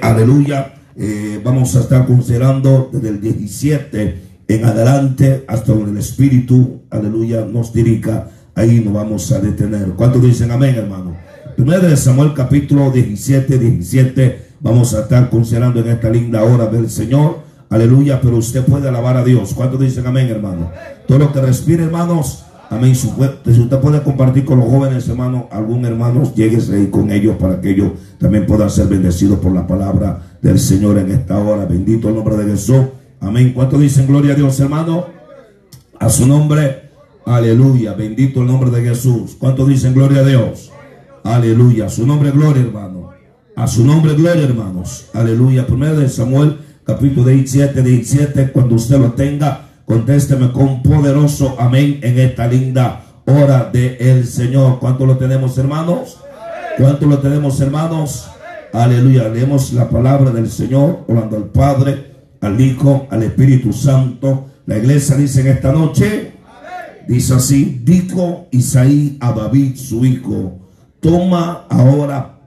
Aleluya. Eh, vamos a estar considerando desde el 17 en adelante hasta donde el Espíritu, aleluya, nos dirija. Ahí nos vamos a detener. ¿Cuántos dicen amén, hermano? Primero de Samuel capítulo 17, 17. Vamos a estar considerando en esta linda hora del Señor. Aleluya, pero usted puede alabar a Dios. ¿Cuántos dicen amén, hermano? Todo lo que respire, hermanos, Amén. Si usted puede compartir con los jóvenes, hermanos, algún hermano, lléguese ahí con ellos para que ellos también puedan ser bendecidos por la palabra del Señor en esta hora. Bendito el nombre de Jesús. Amén. ¿Cuántos dicen gloria a Dios, hermano? A su nombre. Aleluya. Bendito el nombre de Jesús. ¿Cuántos dicen gloria a Dios? Aleluya. A su nombre, gloria, hermano. A su nombre, gloria, hermanos. Aleluya. Primero de Samuel, capítulo 17, 17. Cuando usted lo tenga Contésteme con poderoso amén en esta linda hora del el Señor. ¿Cuánto lo tenemos, hermanos? ¿Cuánto lo tenemos, hermanos? Aleluya. Leemos la palabra del Señor, orando al Padre, al Hijo, al Espíritu Santo. La iglesia dice en esta noche, dice así, dijo Isaí a David, su hijo, toma ahora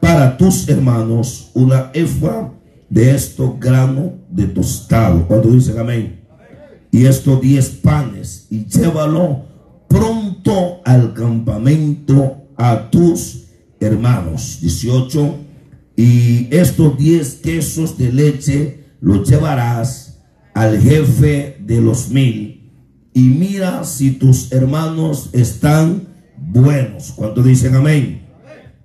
para tus hermanos una efra de estos granos de tostado. ¿Cuánto dicen amén? Y estos diez panes y llévalo pronto al campamento a tus hermanos. 18. Y estos diez quesos de leche los llevarás al jefe de los mil. Y mira si tus hermanos están buenos. ¿Cuánto dicen amén?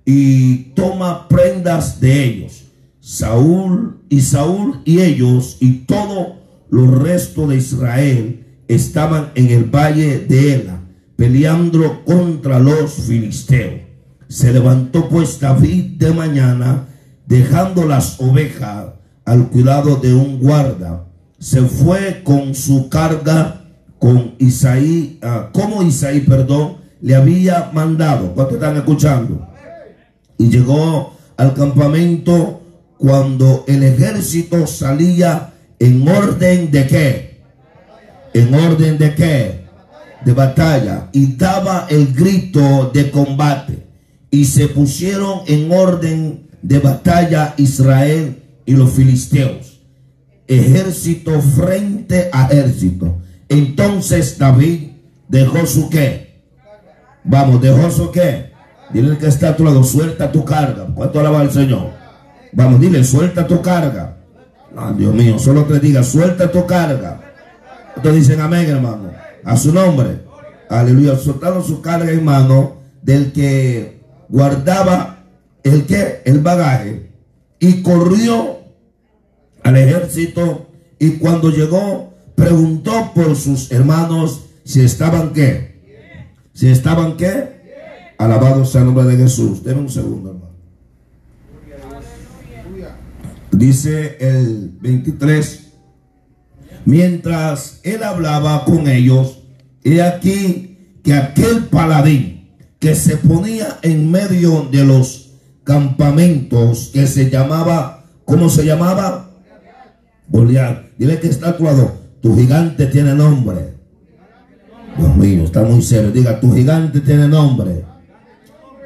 Y toma prendas de ellos. Saúl y Saúl y ellos y todo los restos de Israel estaban en el valle de Ela, peleando contra los filisteos. Se levantó pues David de mañana, dejando las ovejas al cuidado de un guarda. Se fue con su carga con Isaí, ah, como Isaí, perdón, le había mandado. ¿Cuántos están escuchando? Y llegó al campamento cuando el ejército salía ¿En orden de qué? ¿En orden de qué? De batalla. Y daba el grito de combate. Y se pusieron en orden de batalla Israel y los filisteos. Ejército frente a ejército. Entonces David dejó su qué. Vamos, dejó su qué. Dile que está a tu lado, suelta tu carga. ¿Cuánto alaba al Señor? Vamos, dile, suelta tu carga. Ah, Dios mío, solo te diga, suelta tu carga. Ustedes dicen amén, hermano. A su nombre. Aleluya. Soltaron su carga, hermano, del que guardaba el que, el bagaje. Y corrió al ejército. Y cuando llegó, preguntó por sus hermanos si estaban qué. Si estaban qué. Alabado sea el nombre de Jesús. Denme un segundo, hermano. Dice el 23, mientras él hablaba con ellos, he aquí que aquel paladín que se ponía en medio de los campamentos, que se llamaba, ¿cómo se llamaba? Goliat. Dile que está actuado. Tu gigante tiene nombre. Dios mío, está muy serio. Diga, tu gigante tiene nombre.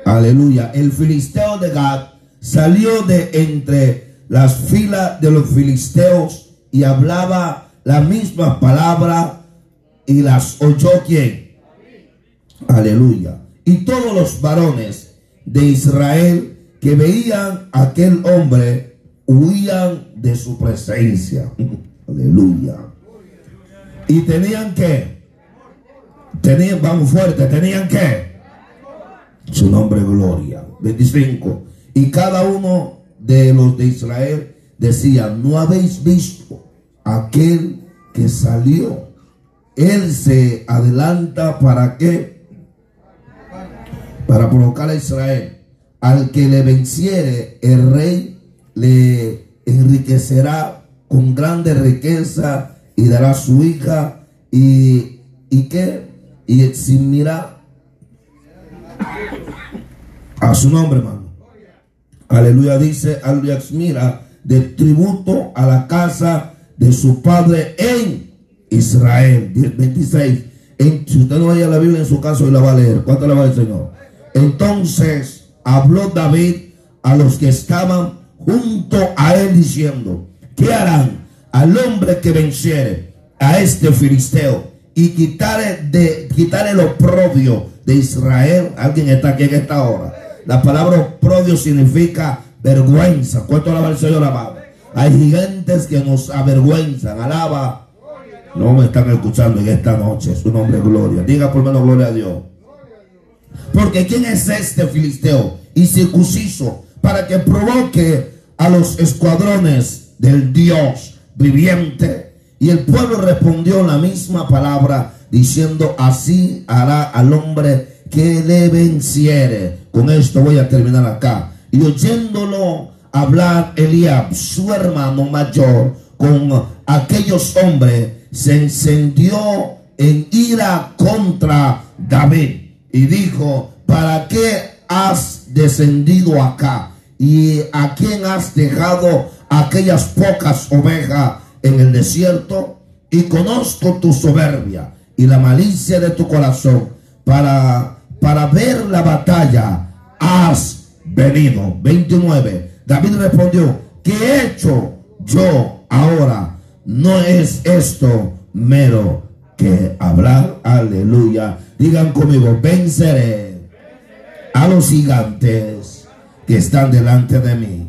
Aleluya. El filisteo de Gad salió de entre las filas de los filisteos y hablaba la misma palabra y las oyó quién. Aleluya. Y todos los varones de Israel que veían a aquel hombre huían de su presencia. Aleluya. Y tenían que, tenían, vamos fuerte, tenían que, su nombre gloria. 25. Y cada uno de los de Israel decía, no habéis visto aquel que salió. Él se adelanta para qué? Para provocar a Israel. Al que le venciere, el rey le enriquecerá con grande riqueza y dará su hija y, y qué? Y eximirá a su nombre, hermano aleluya, dice, aleluya, mira, de tributo a la casa de su padre en Israel. 26. si usted no vaya la Biblia en su caso, y la va a leer. ¿Cuánto le va el Señor? Entonces habló David a los que estaban junto a él diciendo, ¿qué harán al hombre que venciere a este filisteo y quitare de quitarle el oprobio de Israel? Alguien está aquí en esta hora. La palabra oprobio significa vergüenza. ¿Cuánto alaba el Señor amado? Hay gigantes que nos avergüenzan. Alaba. No me están escuchando en esta noche. Su nombre es gloria. Diga por menos gloria a Dios. Porque ¿quién es este filisteo? Y circunciso para que provoque a los escuadrones del Dios viviente. Y el pueblo respondió la misma palabra diciendo, así hará al hombre que le venciere. Con esto voy a terminar acá. Y oyéndolo hablar Eliab, su hermano mayor, con aquellos hombres, se encendió en ira contra David y dijo, ¿para qué has descendido acá? ¿Y a quién has dejado aquellas pocas ovejas en el desierto? Y conozco tu soberbia y la malicia de tu corazón para, para ver la batalla. Has venido. 29. David respondió, ¿qué he hecho yo ahora? No es esto mero que hablar. Aleluya. Digan conmigo, venceré a los gigantes que están delante de mí.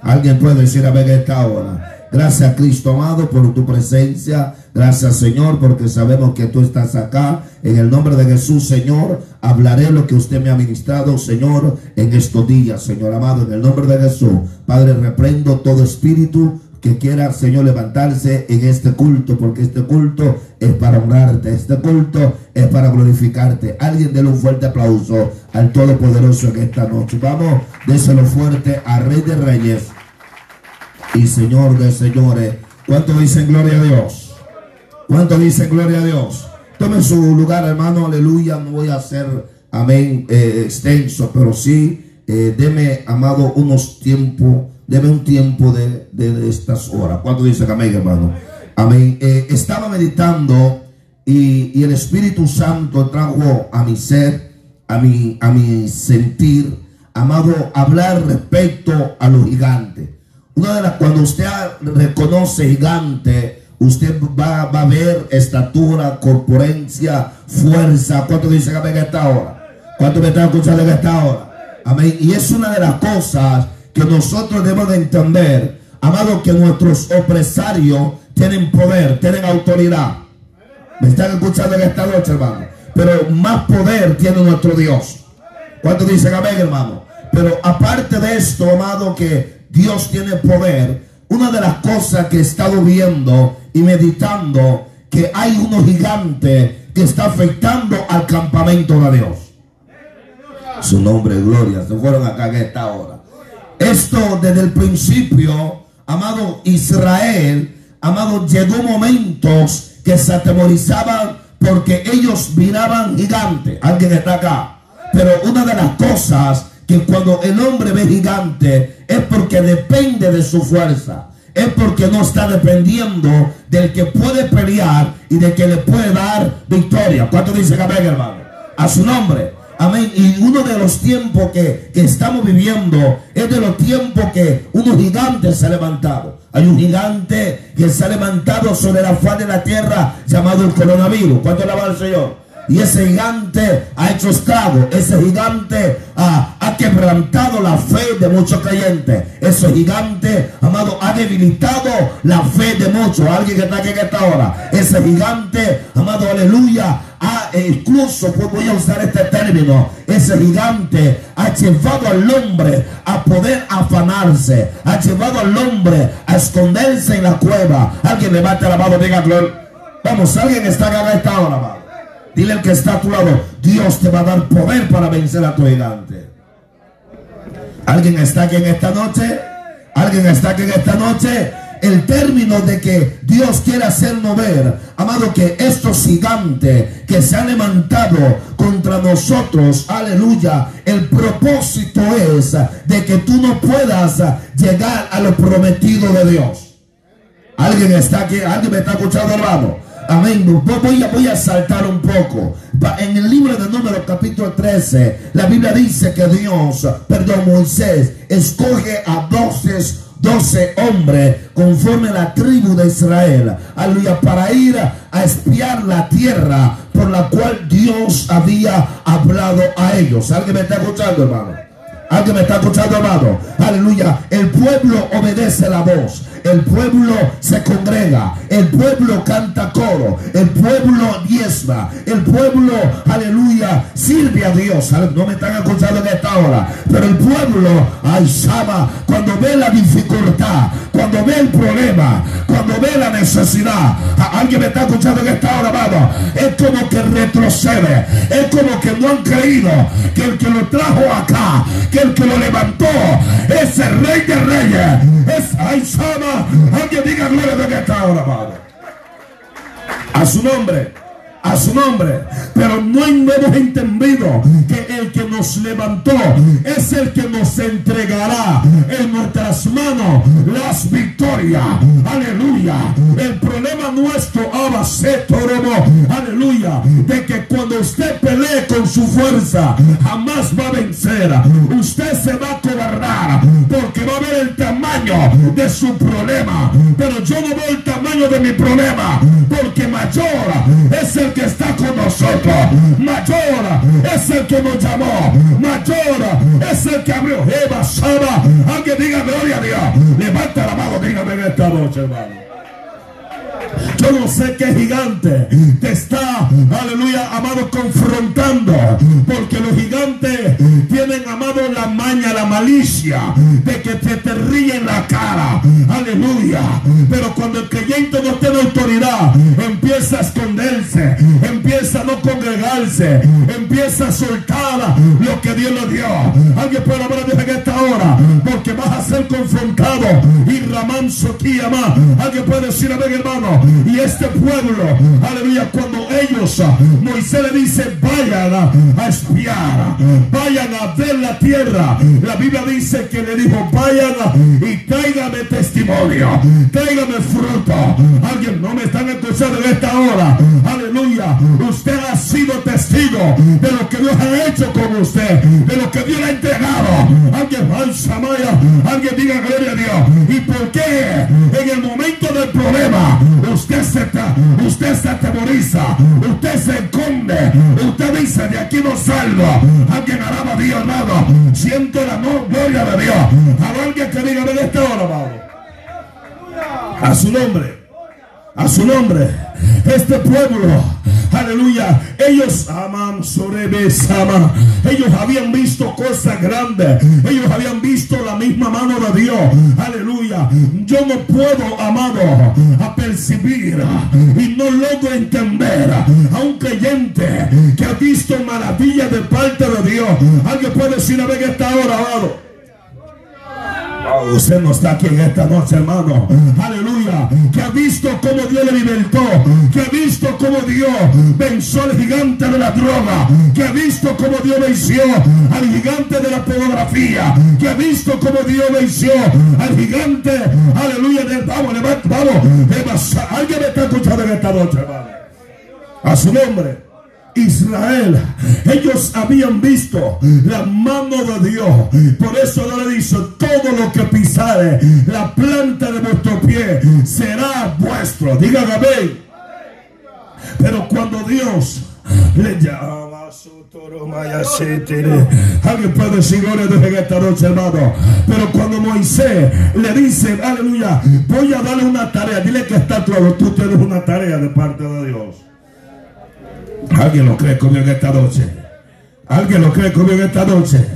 Alguien puede decir a ver esta hora. Gracias Cristo amado por tu presencia. Gracias Señor porque sabemos que tú estás acá. En el nombre de Jesús Señor, hablaré lo que usted me ha ministrado Señor en estos días Señor amado. En el nombre de Jesús. Padre, reprendo todo espíritu que quiera, Señor, levantarse en este culto, porque este culto es para honrarte, este culto es para glorificarte. Alguien déle un fuerte aplauso al Todopoderoso en esta noche. Vamos, déselo fuerte a Rey de Reyes y Señor de Señores. ¿Cuánto dicen gloria a Dios? ¿Cuánto dicen gloria a Dios? Tome su lugar, hermano, aleluya. No voy a hacer, amén, eh, extenso, pero sí, eh, deme, amado, unos tiempos debe un tiempo de, estas horas. ¿Cuánto dice amén, hermano? Amén. Eh, estaba meditando y, el Espíritu Santo trajo a mi ser, a mi, a mi sentir, amado, hablar respecto a los gigantes. Una de las, cuando usted reconoce gigante, usted va, a ver estatura, corporencia, fuerza. ¿Cuánto dice amén en esta hora? ¿Cuánto me están escuchando en esta hora? Amén. Y es una de las cosas que nosotros debemos de entender, amado, que nuestros opresarios tienen poder, tienen autoridad. ¿Me están escuchando en esta noche, hermano? Pero más poder tiene nuestro Dios. ¿Cuántos dicen amén, hermano? Pero aparte de esto, amado, que Dios tiene poder, una de las cosas que he estado viendo y meditando, que hay unos gigantes que está afectando al campamento de Dios. Su nombre, gloria. Se fueron acá en esta hora. Esto desde el principio, amado Israel, amado, llegó momentos que se atemorizaban porque ellos miraban gigante. Alguien está acá. Pero una de las cosas que cuando el hombre ve gigante es porque depende de su fuerza. Es porque no está dependiendo del que puede pelear y de que le puede dar victoria. ¿Cuánto dice amén, hermano? A su nombre. Amén. Y uno de los tiempos que, estamos viviendo es de los tiempos que unos gigantes se han levantado. Hay un gigante que se ha levantado sobre la faz de la tierra llamado el coronavirus. ¿Cuánto alaba al Señor? Y ese gigante ha hecho estrago. Ese gigante ha, ha, quebrantado la fe de muchos creyentes. Ese gigante, amado, ha debilitado la fe de muchos. Alguien que está aquí en esta hora. Ese gigante, amado, aleluya, ha, e incluso, voy a usar este término, ese gigante ha llevado al hombre a poder afanarse. Ha llevado al hombre a esconderse en la cueva. Alguien levante la mano, diga Vamos, alguien está en esta hora, amado. Dile al que está a tu lado, Dios te va a dar poder para vencer a tu gigante. ¿Alguien está aquí en esta noche? ¿Alguien está aquí en esta noche? El término de que Dios quiere hacernos ver, amado, que estos gigantes que se han levantado contra nosotros, aleluya, el propósito es de que tú no puedas llegar a lo prometido de Dios. ¿Alguien está aquí? ¿Alguien me está escuchando, hermano? Amén. Voy a, saltar un poco. En el libro de Números capítulo 13, la Biblia dice que Dios, perdón, Moisés, escoge a 12 12 hombres conforme a la tribu de Israel, aleluya, para ir a espiar la tierra por la cual Dios había hablado a ellos. ¿Alguien me está escuchando, hermano? Alguien me está escuchando, amado. Aleluya. El pueblo obedece la voz. El pueblo se congrega. El pueblo canta coro. El pueblo diezma. El pueblo, aleluya, sirve a Dios. No me están escuchando en esta hora. Pero el pueblo, ay, Sama, cuando ve la dificultad, cuando ve el problema, cuando ve la necesidad, alguien me está escuchando en esta hora, amado. Es como que retrocede. Es como que no han creído que el que lo trajo acá, el que lo levantó es el rey de reyes. Es Aizama. Alguien diga gloria de que está ahora. A su nombre a su nombre. Pero no hemos entendido que el que nos levantó es el que nos entregará en nuestras manos las victorias. Aleluya. El problema nuestro, aleluya, de que cuando usted pelee con su fuerza, jamás va a vencer. Usted se va a cobrar porque va a ver el tamaño de su problema. Pero yo no veo el tamaño de mi problema porque mayor es el que está con nosotros. Mayor es el que nos llamó. Mayor es el que abrió. Eva, Saba. Alguien diga gloria a Dios. Levanta la mano, dígame en esta noche, hermano. Yo no sé qué gigante te está, aleluya, amado, confrontando. Porque los gigantes tienen, amado, la maña, la malicia de que te, te ríen la cara. Aleluya. Pero cuando el creyente no tiene autoridad, empieza a esconderse, empieza a no congregarse, empieza a soltar lo que Dios le dio. Alguien puede hablar de esta hora, porque vas a ser confrontado. Y Ramán Soquíama. Alguien puede decir, a ver, hermano, y este pueblo, aleluya, cuando ellos, Moisés le dice, vayan a espiar, vayan a ver la tierra. La Biblia dice que le dijo, vayan y tráigame testimonio, tráigame fruto. Alguien no me están escuchando en esta hora. Aleluya. Usted ha sido testigo de lo que Dios ha hecho con usted, de lo que Dios ha entregado. Alguien, alguien diga gloria a Dios. ¿Y por qué en el momento del problema usted se, usted se atemoriza, usted se esconde, usted dice de aquí no salgo. Alguien alaba a Dios, amado. Siento el amor, gloria de Dios. A alguien que diga de esta hora, amado. A su nombre a su nombre. Este pueblo, aleluya, ellos aman ama. Ellos habían visto cosas grandes. Ellos habían visto la misma mano de Dios. Aleluya. Yo no puedo, amado, a percibir y no logro entender a un creyente que ha visto maravillas de parte de Dios. Alguien puede decir a ver que está ahora, amado. Usted no está aquí en esta noche, hermano. Aleluya. Que ha visto cómo Dios le libertó. Que ha visto cómo Dios venció al gigante de la droga. Que ha visto cómo Dios venció al gigante de la pornografía. Que ha visto cómo Dios venció al gigante. Aleluya. Vamos, vamos. Alguien me está escuchando en esta noche, hermano. A su nombre. Israel. Ellos habían visto la mano de Dios. Por eso le dice, todo lo que pisare la planta de vuestro pie será vuestro. Dígame amén. Pero cuando Dios le llama Alguien puede decir gloria de esta noche, hermano. Pero cuando Moisés le dice, aleluya, voy a darle una tarea. Dile que está claro, tú tienes una tarea de parte de Dios. Alguien lo cree conmigo en esta noche. Alguien lo cree conmigo en esta noche.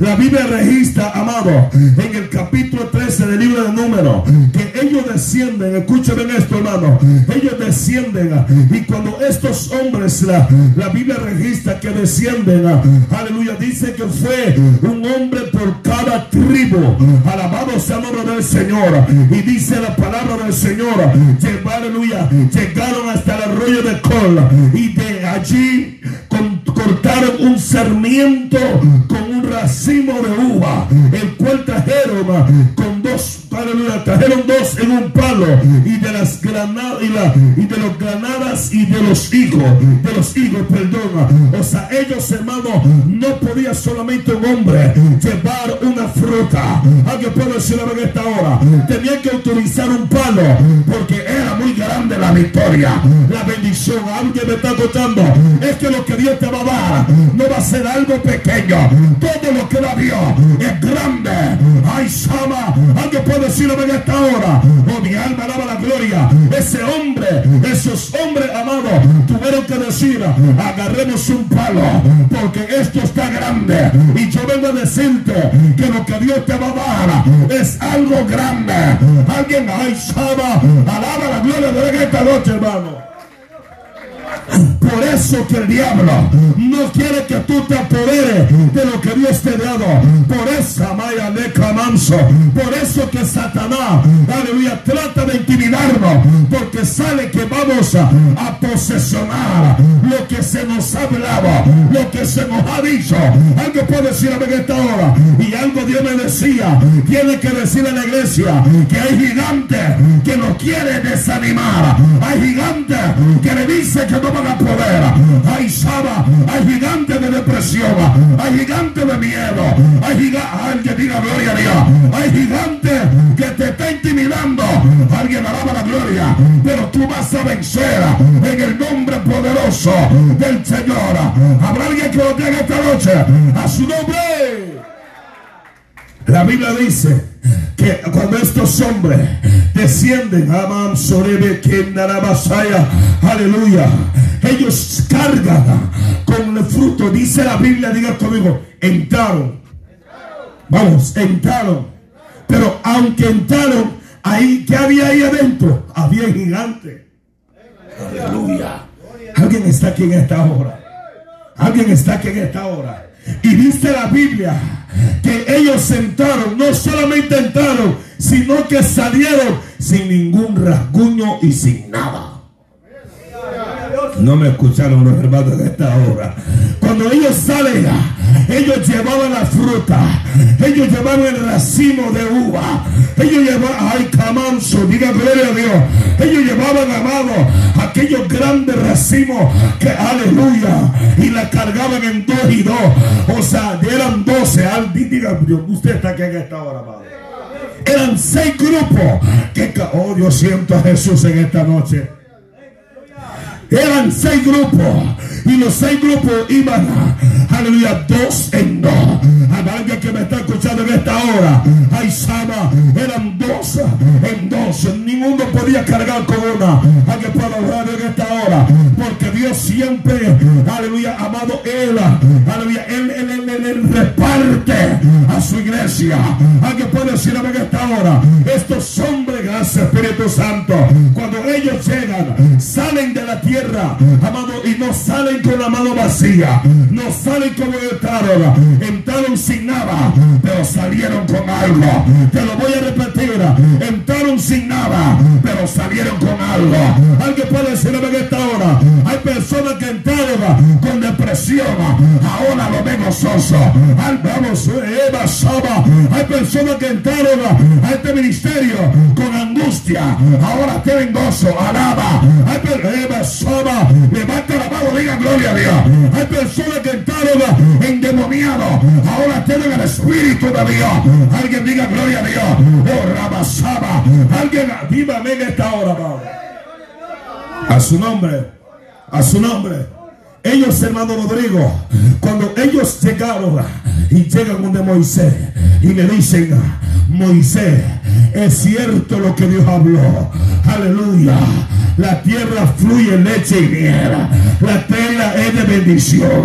La Biblia registra, amado, en el capítulo 13 del libro de Números, que ellos descienden, escúcheme esto, hermano, ellos descienden, y cuando estos hombres, la, la Biblia registra que descienden, aleluya, dice que fue un hombre por cada tribu, alabado sea el nombre del Señor, y dice la palabra del Señor, aleluya, llegaron hasta el arroyo de Col, y de allí cortaron un sarmiento con un racimo de uva, el cual trajeron con dos aleluya, trajeron dos en un palo y de las granadas y, de los granadas y de los higos, de los higos, perdón. O sea, ellos, hermano, no podía solamente un hombre llevar una fruta. Alguien puede decirlo en esta hora. Tenía que utilizar un palo porque era muy grande la victoria, la bendición. Alguien me está contando. Es que lo que Dios te va a dar no va a ser algo pequeño. Todo lo que da Dios es grande. Ay, Sama. Alguien puede decirlo en esta hora. Oh, mi alma alaba la gloria. Ese hombre, esos hombres amados, tuvieron que decir, agarremos un palo, porque esto está grande. Y yo vengo a decirte que lo que Dios te va a dar es algo grande. Alguien, ay, Sama, alaba la gloria de esta noche, hermano. Por eso que el diablo no quiere que tú te apoderes de lo que Dios te ha dado. Por eso, Maya Manso. Por eso que Satanás, aleluya, trata de intimidarnos. Porque sabe que vamos a, a posesionar lo que se nos ha hablado, lo que se nos ha dicho. Algo puede decir en esta hora. Y algo Dios me decía. Tiene que decir en la iglesia que hay gigantes que nos quieren desanimar. Hay gigantes que le dicen que no van a poder. Hay Saba, hay gigantes de depresión, hay gigantes de miedo, hay gigantes, alguien diga gloria a Dios, hay gigantes que te está intimidando, alguien alaba la gloria, pero tú vas a vencer en el nombre poderoso del Señor. Habrá alguien que lo tenga esta noche a su nombre. La Biblia dice que cuando estos hombres descienden, Sorebe aleluya, ellos cargan con el fruto, dice la Biblia, diga conmigo, entraron. Vamos, entraron. Pero aunque entraron, ahí, ¿qué había ahí adentro? Había gigante. Aleluya. Alguien está aquí en esta hora. Alguien está aquí en esta hora. Y dice la Biblia que ellos entraron, no solamente entraron, sino que salieron sin ningún rasguño y sin nada. No me escucharon los hermanos de esta hora. Cuando ellos salen, ellos llevaban la fruta, ellos llevaban el racimo de uva, ellos llevaban, ay, camanso, diga gloria a Dios, ellos llevaban, amado, aquellos grandes racimos que, aleluya, y la cargaban en dos y dos, o sea, eran doce, diga, usted está aquí en esta hora, amado. Eran seis grupos que, oh, Dios siento a Jesús en esta noche. Eran seis grupos. Y los seis grupos iban, aleluya, dos en dos. Alguien que me está escuchando en esta hora. Ay, Sama, eran dos en dos. Ninguno podía cargar con una. Alguien puede hablar en esta hora. Porque Dios siempre, aleluya, amado Él, aleluya, Él, él, él, él, reparte a su iglesia. Alguien puede decir en esta hora. Estos hombres, gracias Espíritu Santo, cuando ellos llegan, salen de la tierra amado, y no salen con la mano vacía, no salen como entraron, entraron sin nada, pero salieron con algo. Te lo voy a repetir, entraron sin nada, pero salieron con algo. Alguien puede decirme en esta hora, hay personas que entraron con depresión, ahora lo ven gozoso. Vamos, Eva Saba, hay personas que entraron a este ministerio con angustia, ahora tienen gozo, alaba. Hay Eva Levanta la mano, diga gloria a Dios. Hay personas que entraron endemoniados. Ahora tienen el Espíritu de Dios. Alguien diga gloria a Dios. Oh, Rabasaba. Alguien, dígame en esta hora, A su nombre. A su nombre. Ellos, hermano Rodrigo, cuando ellos llegaron y llegan donde Moisés y le dicen, Moisés, es cierto lo que Dios habló. Aleluya. La tierra fluye leche y miel. La tierra es de bendición.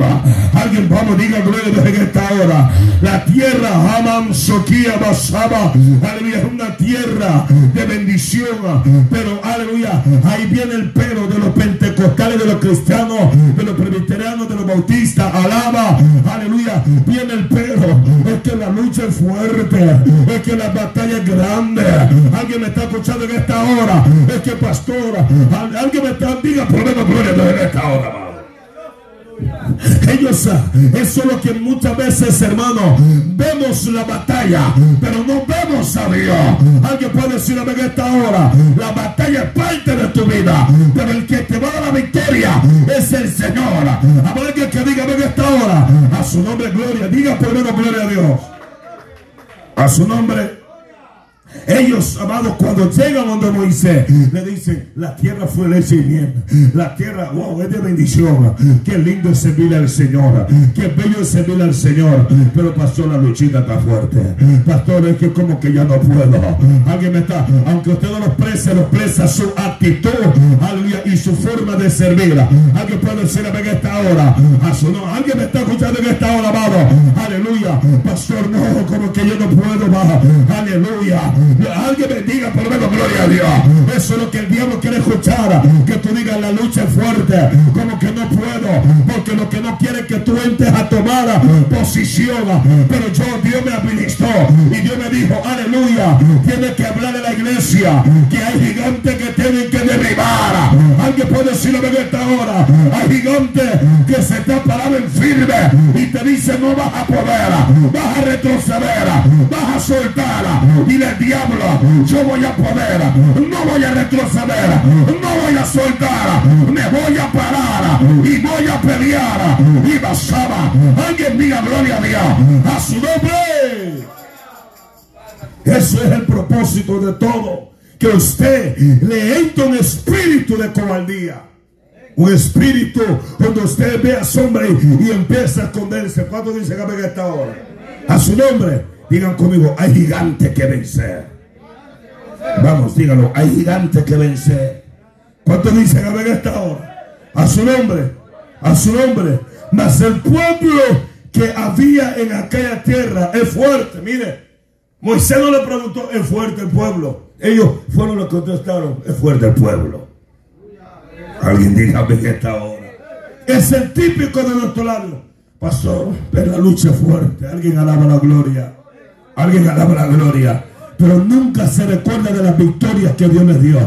Alguien, vamos, diga gloria en esta hora. La tierra, Hamam Soquia Basaba. Aleluya, es una tierra de bendición. Pero, aleluya, ahí viene el pelo de los pentecostales, de los cristianos, de los de los bautistas, alaba, aleluya, viene el pero, es que la lucha es fuerte, es que la batalla es grande, alguien me está escuchando en esta hora, es que pastora, alguien me está, diga menos gloria en esta hora, Ellos, eso es lo que muchas veces, hermano, vemos la batalla, pero no vemos a Dios. Alguien puede decir en esta hora, la batalla es parte de tu vida, pero el que te va a la victoria es el Señor. Habrá alguien que diga en esta hora, a su nombre gloria, diga primero gloria a Dios. A su nombre ellos, amados, cuando llegan donde Moisés, le dicen, la tierra fue leche y miel. La tierra, wow, es de bendición. Qué lindo es servirle al Señor. Qué bello es servirle al Señor. Pero pastor, la luchita está fuerte. Pastor, es que como que ya no puedo. Alguien me está, aunque usted no lo exprese, lo expresa su actitud, y su forma de servir. Alguien puede decir en esta hora, a su no, alguien me está escuchando en esta hora, amado. Aleluya. Pastor, no, como que yo no puedo más. Aleluya. Alguien bendiga por lo menos gloria a Dios. Eso es lo que el diablo quiere escuchar. Que tú digas la lucha es fuerte. Como que no puedo. Porque lo que no quiere es que tú entres a tomar posición. Pero yo, Dios me administró. Y Dios me dijo, aleluya. Tiene que hablar de la iglesia. Que hay gigantes que tienen que derribar. Alguien puede decirlo en esta hora. Hay gigantes que se están parando en firme. Y te dice no vas a poder. Vas a retroceder. Vas a soltar. Y le diablo, yo voy a poder, no voy a retroceder, no voy a soltar, me voy a parar y voy a pelear. Y basaba, alguien diga gloria a Dios, a su nombre. Eso es el propósito de todo. Que usted le entre un espíritu de cobardía. Un espíritu donde usted vea sombra y, empieza a esconderse. ¿Cuánto dice que a esta hora? A su nombre. Digan conmigo, hay gigante que vencer. Vamos, díganlo, hay gigante que vencer. ¿Cuántos dicen a ver esta hora? A su nombre, a su nombre. Mas el pueblo que había en aquella tierra es fuerte. Mire, Moisés no le preguntó, es fuerte el pueblo. Ellos fueron los que contestaron, es fuerte el pueblo. Alguien diga en esta hora. Es el típico de nuestro lado. Pastor, pero la lucha fuerte. Alguien alaba la gloria. Alguien alaba la gloria pero nunca se recuerda de las victorias que Dios le dio.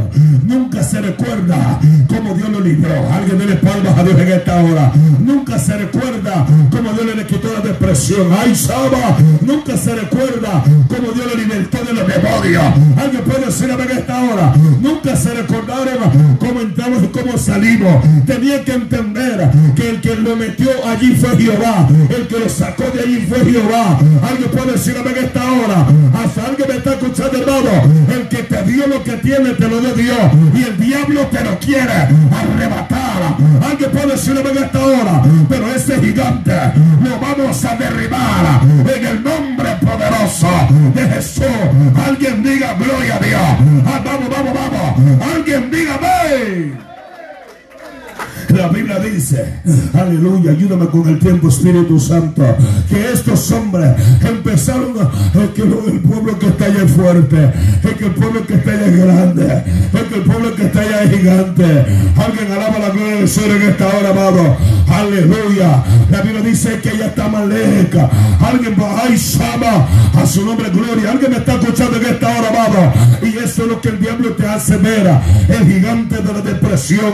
Nunca se recuerda cómo Dios lo libró. Alguien dele palmas a Dios en esta hora. Nunca se recuerda cómo Dios le quitó la depresión. Ay, Saba, nunca se recuerda cómo Dios le libertó de los demonios. Alguien puede decirme en esta hora. Nunca se recordaron cómo entramos y cómo salimos. Tenía que entender que el que lo metió allí fue Jehová. El que lo sacó de allí fue Jehová. Alguien puede decirme en esta hora. Hasta alguien me está escuchando, hermano. El que te dio lo que tiene, te lo dio. Y el diablo te lo quiere arrebatar. Alguien puede decirle en esta hora. Pero ese gigante lo vamos a derribar en el nombre poderoso de Jesús. Alguien diga gloria a Dios. Ah, vamos, vamos, vamos. Alguien diga amén. La Biblia dice, aleluya, ayúdame con el tiempo, Espíritu Santo, que estos hombres empezaron, a, que el pueblo que está allá es fuerte, es que el pueblo que está allá es grande, es que el pueblo que está allá es gigante. Alguien alaba la gloria del Señor en esta hora, amado. Aleluya. La Biblia dice que ella está más lejos. Alguien va, ay, Sama, a su nombre gloria. Alguien me está escuchando en esta hora, amado. Y eso es lo que el diablo te hace ver. El gigante de la depresión.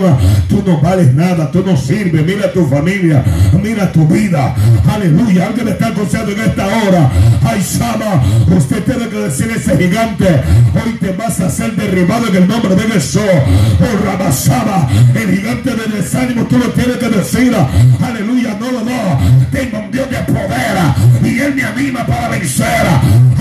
Tú no vales nada tú no sirves. Mira tu familia, mira tu vida. Aleluya. Alguien está escuchando en esta hora. Ay, Sama, usted tiene que decir ese gigante. Hoy te vas a ser derribado en el nombre de Jesús. Oh, Rabasaba, el gigante del desánimo, tú lo tienes que decir. Aleluya. No, no, no. Tengo un Dios de poder y Él me anima para vencer.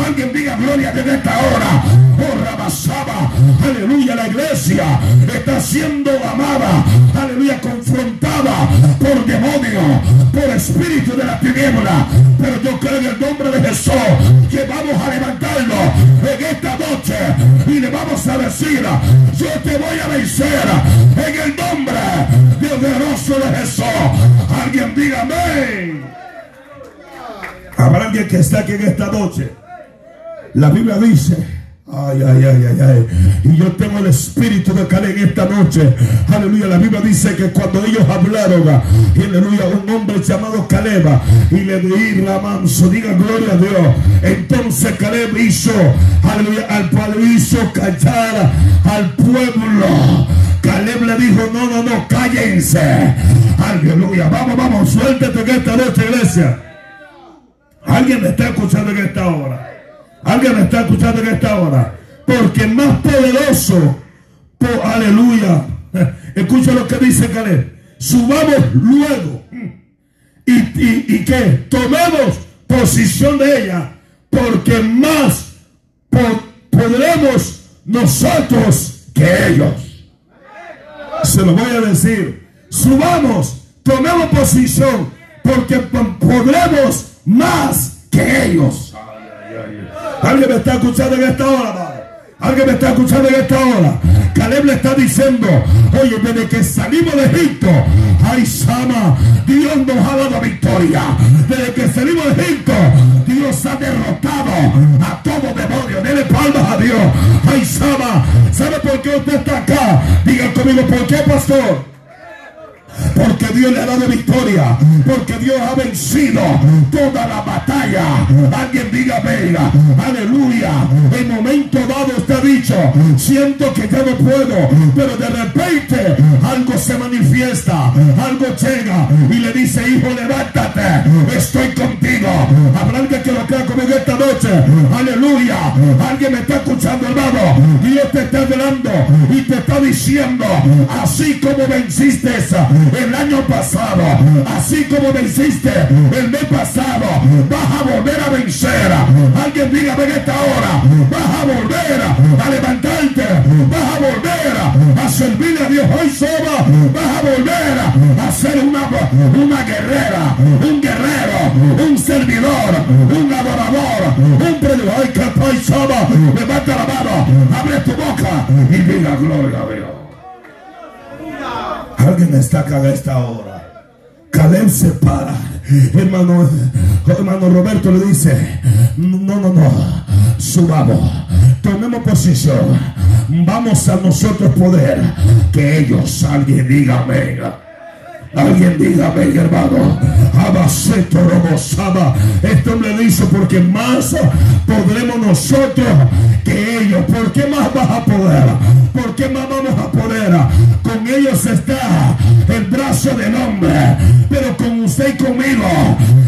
Alguien diga gloria desde esta hora. Oh, Rabasaba, aleluya. La iglesia está siendo amada. Aleluya confrontada por demonio, por espíritu de la tiniebla. Pero yo creo en el nombre de Jesús que vamos a levantarlo en esta noche y le vamos a decir, yo te voy a vencer en el nombre poderoso de Jesús. Alguien dígame. Habrá alguien que está aquí en esta noche. La Biblia dice Ay, ay, ay, ay, ay. Y yo tengo el espíritu de Caleb en esta noche. Aleluya. La Biblia dice que cuando ellos hablaron, aleluya, un hombre llamado Caleb y le di la manso, diga gloria a Dios. Entonces Caleb hizo, aleluya, al pueblo hizo callar al pueblo Caleb le dijo, no, no, no, cállense. Aleluya. Vamos, vamos, suéltate en esta noche, iglesia. Alguien me está escuchando en esta hora. Alguien me está escuchando en esta hora. Porque más poderoso, aleluya. Escucha lo que dice Caleb. Subamos luego. Y, y, que tomemos posición de ella. Porque más podremos nosotros que ellos. Se lo voy a decir. Subamos, tomemos posición. Porque podremos más que ellos. Alguien me está escuchando en esta hora, Alguien me está escuchando en esta hora. Caleb le está diciendo, oye, desde que salimos de Egipto, ay Sama, Dios nos ha dado victoria. Desde que salimos de Egipto, Dios ha derrotado a todo demonio. Dele palmas a Dios. Ay Sama, ¿sabe por qué usted está acá? Diga conmigo, ¿por qué, pastor? Porque Dios le ha dado victoria. Porque Dios ha vencido toda la batalla. Alguien diga, venga. Aleluya. En momento dado usted ha dicho, siento que ya no puedo. Pero de repente algo se manifiesta. Algo llega y le dice, hijo, levántate. Estoy contigo. Habrá que lo crea conmigo esta noche. Aleluya. Alguien me está escuchando, hermano. Dios te está hablando y te está diciendo, así como venciste esa el año pasado, así como venciste el mes pasado, vas a volver a vencer. Alguien diga en esta hora, vas a volver a levantarte, vas a volver a servir a Dios hoy solo, vas a volver a ser una, una guerrera, un guerrero, un servidor, un adorador, un predicador. Que levanta la mano, abre tu boca y diga gloria a Dios. Alguien está acá a esta hora. Caleb se para. Hermano, hermano Roberto le dice, no, no, no, subamos, tomemos posición, vamos a nosotros poder que ellos, alguien diga amén. Alguien diga, amén, hermano. Abaceto Robosaba. Este hombre dice, porque más podremos nosotros que ellos. ¿Por qué más vas a poder? ¿Por qué más vamos a poder? Con ellos está el brazo del hombre. Pero con usted y conmigo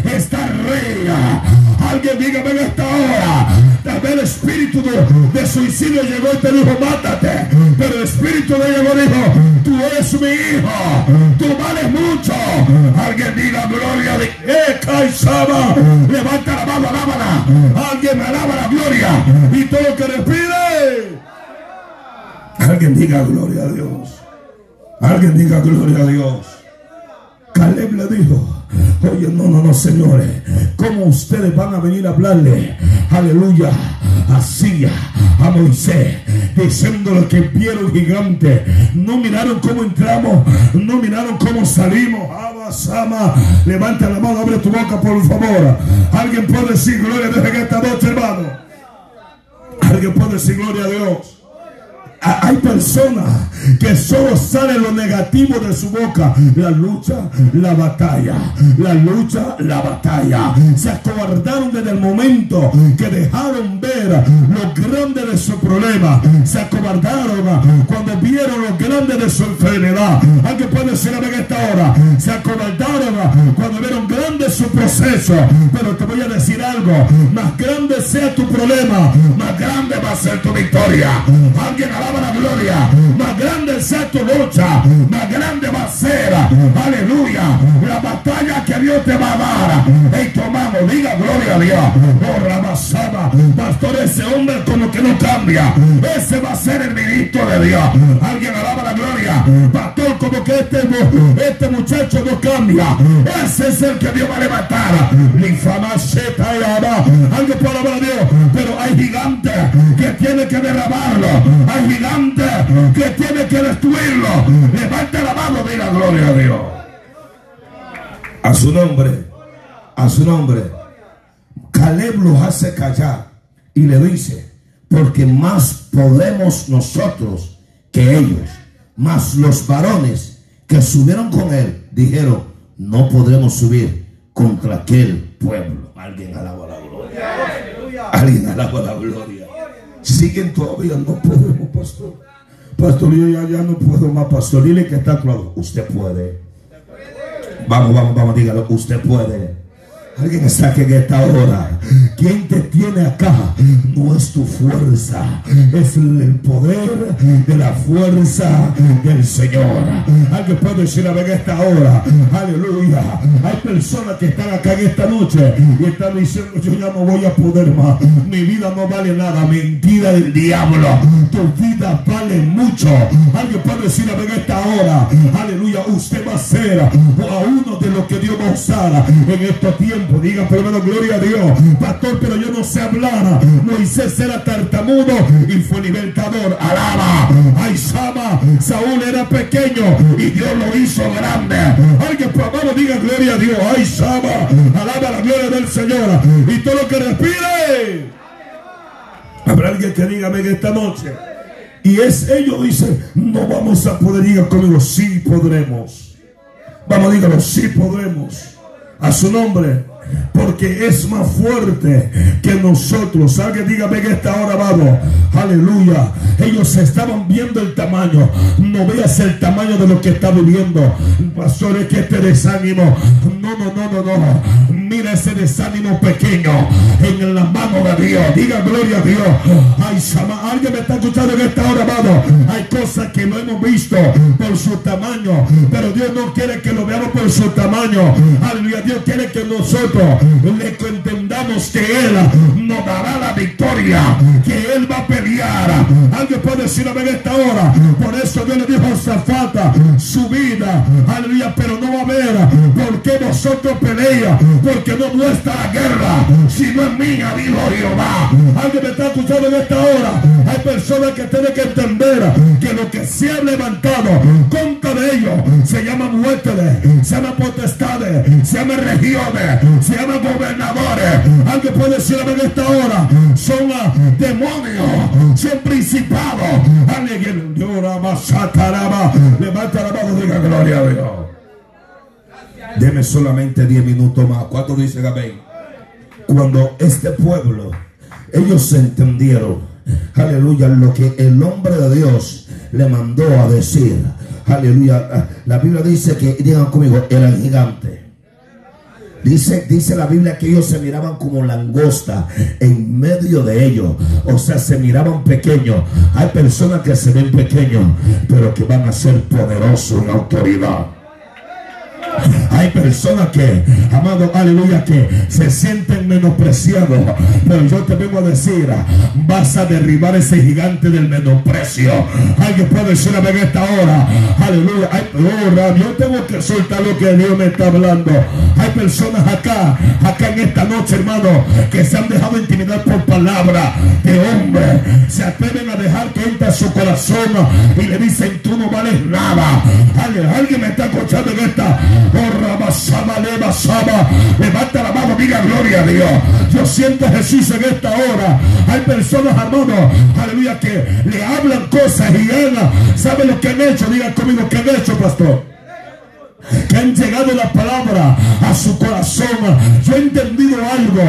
está rey. Alguien dígame en esta hora. Tal vez el espíritu de, suicidio llegó y te dijo, mátate. Pero el espíritu de llegó y dijo, tú eres mi hijo. Tú vales mucho. Alguien diga gloria de eh, Caizaba. Levanta la mano, alábala. Alguien me alaba la gloria. Y todo lo que respire. Alguien diga gloria a Dios. Alguien diga gloria a Dios. Caleb le dijo, Oye, no, no, no, señores. ¿Cómo ustedes van a venir a hablarle? Aleluya. Así a Moisés. Diciéndole que vieron gigante. No miraron cómo entramos. No miraron cómo salimos. Abasama. Levanta la mano, abre tu boca, por favor. Alguien puede decir gloria en esta noche, hermano. Alguien puede decir gloria a Dios. Hay personas que solo sale lo negativo de su boca. La lucha, la batalla. La lucha, la batalla. Se acobardaron desde el momento que dejaron ver lo grande de su problema. Se acobardaron cuando vieron lo grande de su enfermedad. Alguien puede decir en esta hora. Se acobardaron cuando vieron grande su proceso. Pero te voy a decir algo. Más grande sea tu problema, más grande va a ser tu victoria. Alguien la gloria. Más grande sea tu lucha, más grande va a ser, aleluya, la batalla que Dios te va a dar. Hey, tomamos, diga gloria a Dios. Oh, pastor, ese hombre como que no cambia. Ese va a ser el ministro de Dios. Alguien alaba la gloria. Pastor, como que este, este muchacho no cambia. Ese es el que Dios va a levantar. Ni fama Alguien puede hablar a pero hay gigantes que tiene que derramarlo. Hay gigantes que tiene que destruirlo. Levante la mano, diga gloria a Dios. A su nombre, a su nombre. Caleb los hace callar y le dice, porque más podemos nosotros que ellos. Más los varones que subieron con él dijeron, no podremos subir contra aquel pueblo. Alguien alaba la gloria. Alguien alaba la gloria siguen todavía. No podemos, pastor. Pastor, yo ya, ya no puedo más, pastor. Dile que está claro. Usted puede. Vamos, vamos, vamos, dígalo. Usted puede. Alguien está aquí en esta hora. Quien te tiene acá no es tu fuerza, es el poder de la fuerza del Señor. Alguien puede decir a en esta hora, aleluya. Hay personas que están acá en esta noche y están diciendo: Yo ya no voy a poder más. Mi vida no vale nada. Mentira del diablo. Tu vida vale mucho. Alguien puede decir a en esta hora, aleluya. Usted va a ser a uno de los que Dios va a usar en estos tiempos Diga por lo menos gloria a Dios. Pastor, pero yo no sé hablar. Moisés era tartamudo y fue libertador. Alaba. Ay, Sama. Saúl era pequeño y Dios lo hizo grande. Alguien por amado diga gloria a Dios. Ay, Sama. Alaba la gloria del Señor. Y todo lo que respire. Habrá alguien que diga en esta noche. Y es ellos dicen, no vamos a poder. Diga conmigo, sí podremos. Vamos, dígalo, sí podremos. A su nombre porque es más fuerte que nosotros. Alguien dígame que esta hora, vamos. Aleluya. Ellos estaban viendo el tamaño. No veas el tamaño de lo que está viviendo. Pastor, es que este desánimo. No, no, no, no, no. Mira ese desánimo pequeño en la mano de Dios. Diga gloria a Dios. Ay, alguien me está escuchando en esta hora, amado. Hay cosas que no hemos visto por su tamaño. Pero Dios no quiere que lo veamos por su tamaño. Aleluya. Dios quiere que nosotros le entendamos que Él nos dará la victoria, que Él va a pelear. Alguien puede decir a ver esta hora. Por eso Dios le dijo a Zafata su vida, aleluya, pero no va a haber por qué vosotros porque no nuestra la guerra, sino es mía, dijo Jehová. Alguien me está escuchando en esta hora. Hay personas que tienen que entender que lo que se ha levantado contra ellos se llama muerte, se llama potestades, se llama regiones, se llama gobernadores. Alguien puede decir en esta hora. Son demonios, son principados. Alguien levanta la mano, diga gloria a Dios. Deme solamente 10 minutos más. ¿Cuánto dice Gabén? Cuando este pueblo, ellos entendieron, aleluya, lo que el hombre de Dios le mandó a decir. Aleluya. La Biblia dice que, digan conmigo, era gigante. Dice, dice la Biblia que ellos se miraban como langosta en medio de ellos. O sea, se miraban pequeños. Hay personas que se ven pequeños, pero que van a ser poderosos en autoridad. Hay personas que, amado, aleluya, que se sienten menospreciados. Pero yo te vengo a decir, vas a derribar ese gigante del menosprecio. Alguien puede decir ver esta hora, aleluya. Oh, yo tengo que soltar lo que Dios me está hablando. Hay personas acá, acá en esta noche, hermano, que se han dejado intimidar por palabra de hombre. Se atreven a dejar que entre su corazón y le dicen, tú no vales nada. Alguien me está escuchando en esta Levanta la mano, diga gloria a Dios. Yo siento a Jesús en esta hora. Hay personas, hermanos, aleluya, que le hablan cosas y él sabe lo que han hecho. Diga conmigo, ¿qué han hecho, pastor? Que han llegado la palabra a su corazón. Yo he entendido algo.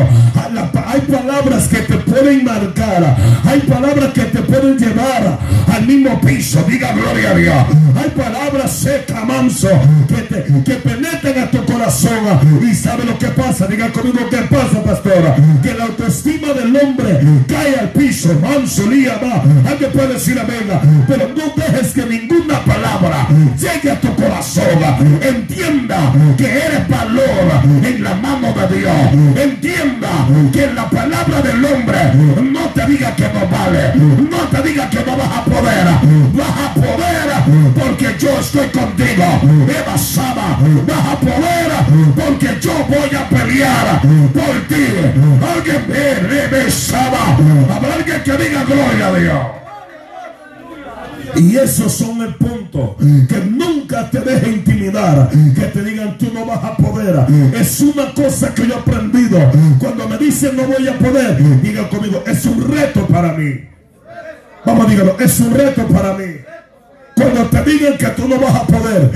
Hay palabras que te pueden marcar. Hay palabras que te pueden llevar al mismo piso. Diga gloria a Dios. Hay palabras secas, manso, que, te, que penetran a tu corazón. Y sabe lo que pasa. Diga conmigo qué pasa, pastora. Que la autoestima del hombre cae al piso. Manso, lía va. Alguien puede decir amén. Pero no dejes que ninguna palabra llegue a tu corazón entienda que eres valor en la mano de Dios. Entienda que la palabra del hombre no te diga que no vale, no te diga que no vas a poder, vas a poder porque yo estoy contigo. Eva Saba, vas a poder porque yo voy a pelear por ti. Alguien me Saba, habrá alguien que diga gloria a Dios. Y esos son el punto. Que nunca te deje intimidar. Que te digan tú no vas a poder. Es una cosa que yo he aprendido. Cuando me dicen no voy a poder, diga conmigo, es un reto para mí. Vamos, dígalo, es un reto para mí. Cuando te digan que tú no vas a poder,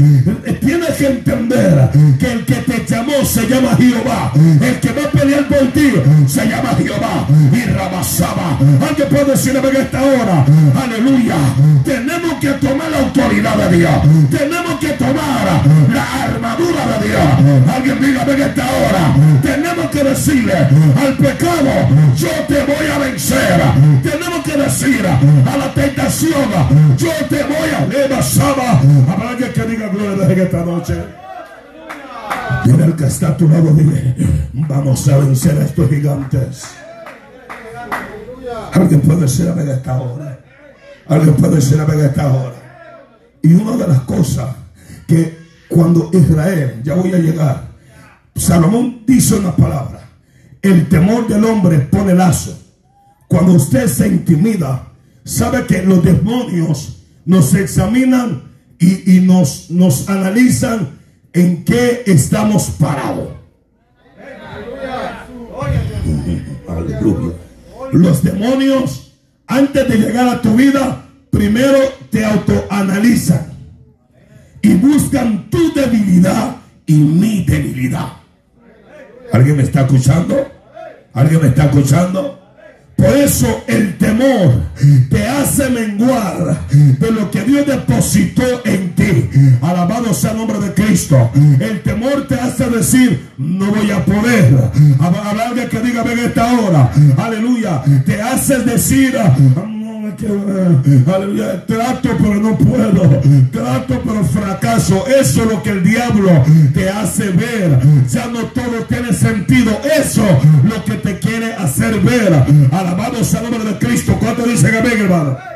tienes que entender que el que te llamó se llama Jehová. El que va a pelear por ti se llama Jehová. Y Rabasaba. Alguien puede decirme en esta hora, aleluya. Tenemos que tomar la autoridad de Dios. Tenemos que tomar la armadura de Dios. Alguien dígame en esta hora. Tenemos que decirle al pecado, yo te voy a vencer. Tenemos que decir a la tentación, yo te voy a Habrá que diga gloria de esta noche. Dile al que está a tu lado, dile, vamos a vencer a estos gigantes. Alguien puede ser a esta hora. Alguien puede ser a esta hora. Y una de las cosas que cuando Israel, ya voy a llegar, Salomón dice una palabra. El temor del hombre pone lazo. Cuando usted se intimida, sabe que los demonios nos examinan y, nos, nos analizan en qué estamos parados. Aleluya. Los demonios, antes de llegar a tu vida, primero te autoanalizan y buscan tu debilidad y mi debilidad. ¿Alguien me está escuchando? ¿Alguien me está escuchando? Por eso el temor te hace menguar de lo que Dios depositó en ti. Alabado sea el nombre de Cristo. El temor te hace decir, no voy a poder. Hablar de que diga, ven esta hora. Aleluya. Te hace decir, aleluya, trato pero no puedo, trato pero fracaso. Eso es lo que el diablo te hace ver. Ya no todo tiene sentido. Eso lo que te quiere hacer ver. Alabado sea el nombre de Cristo. ¿Cuánto dicen amén, hermano?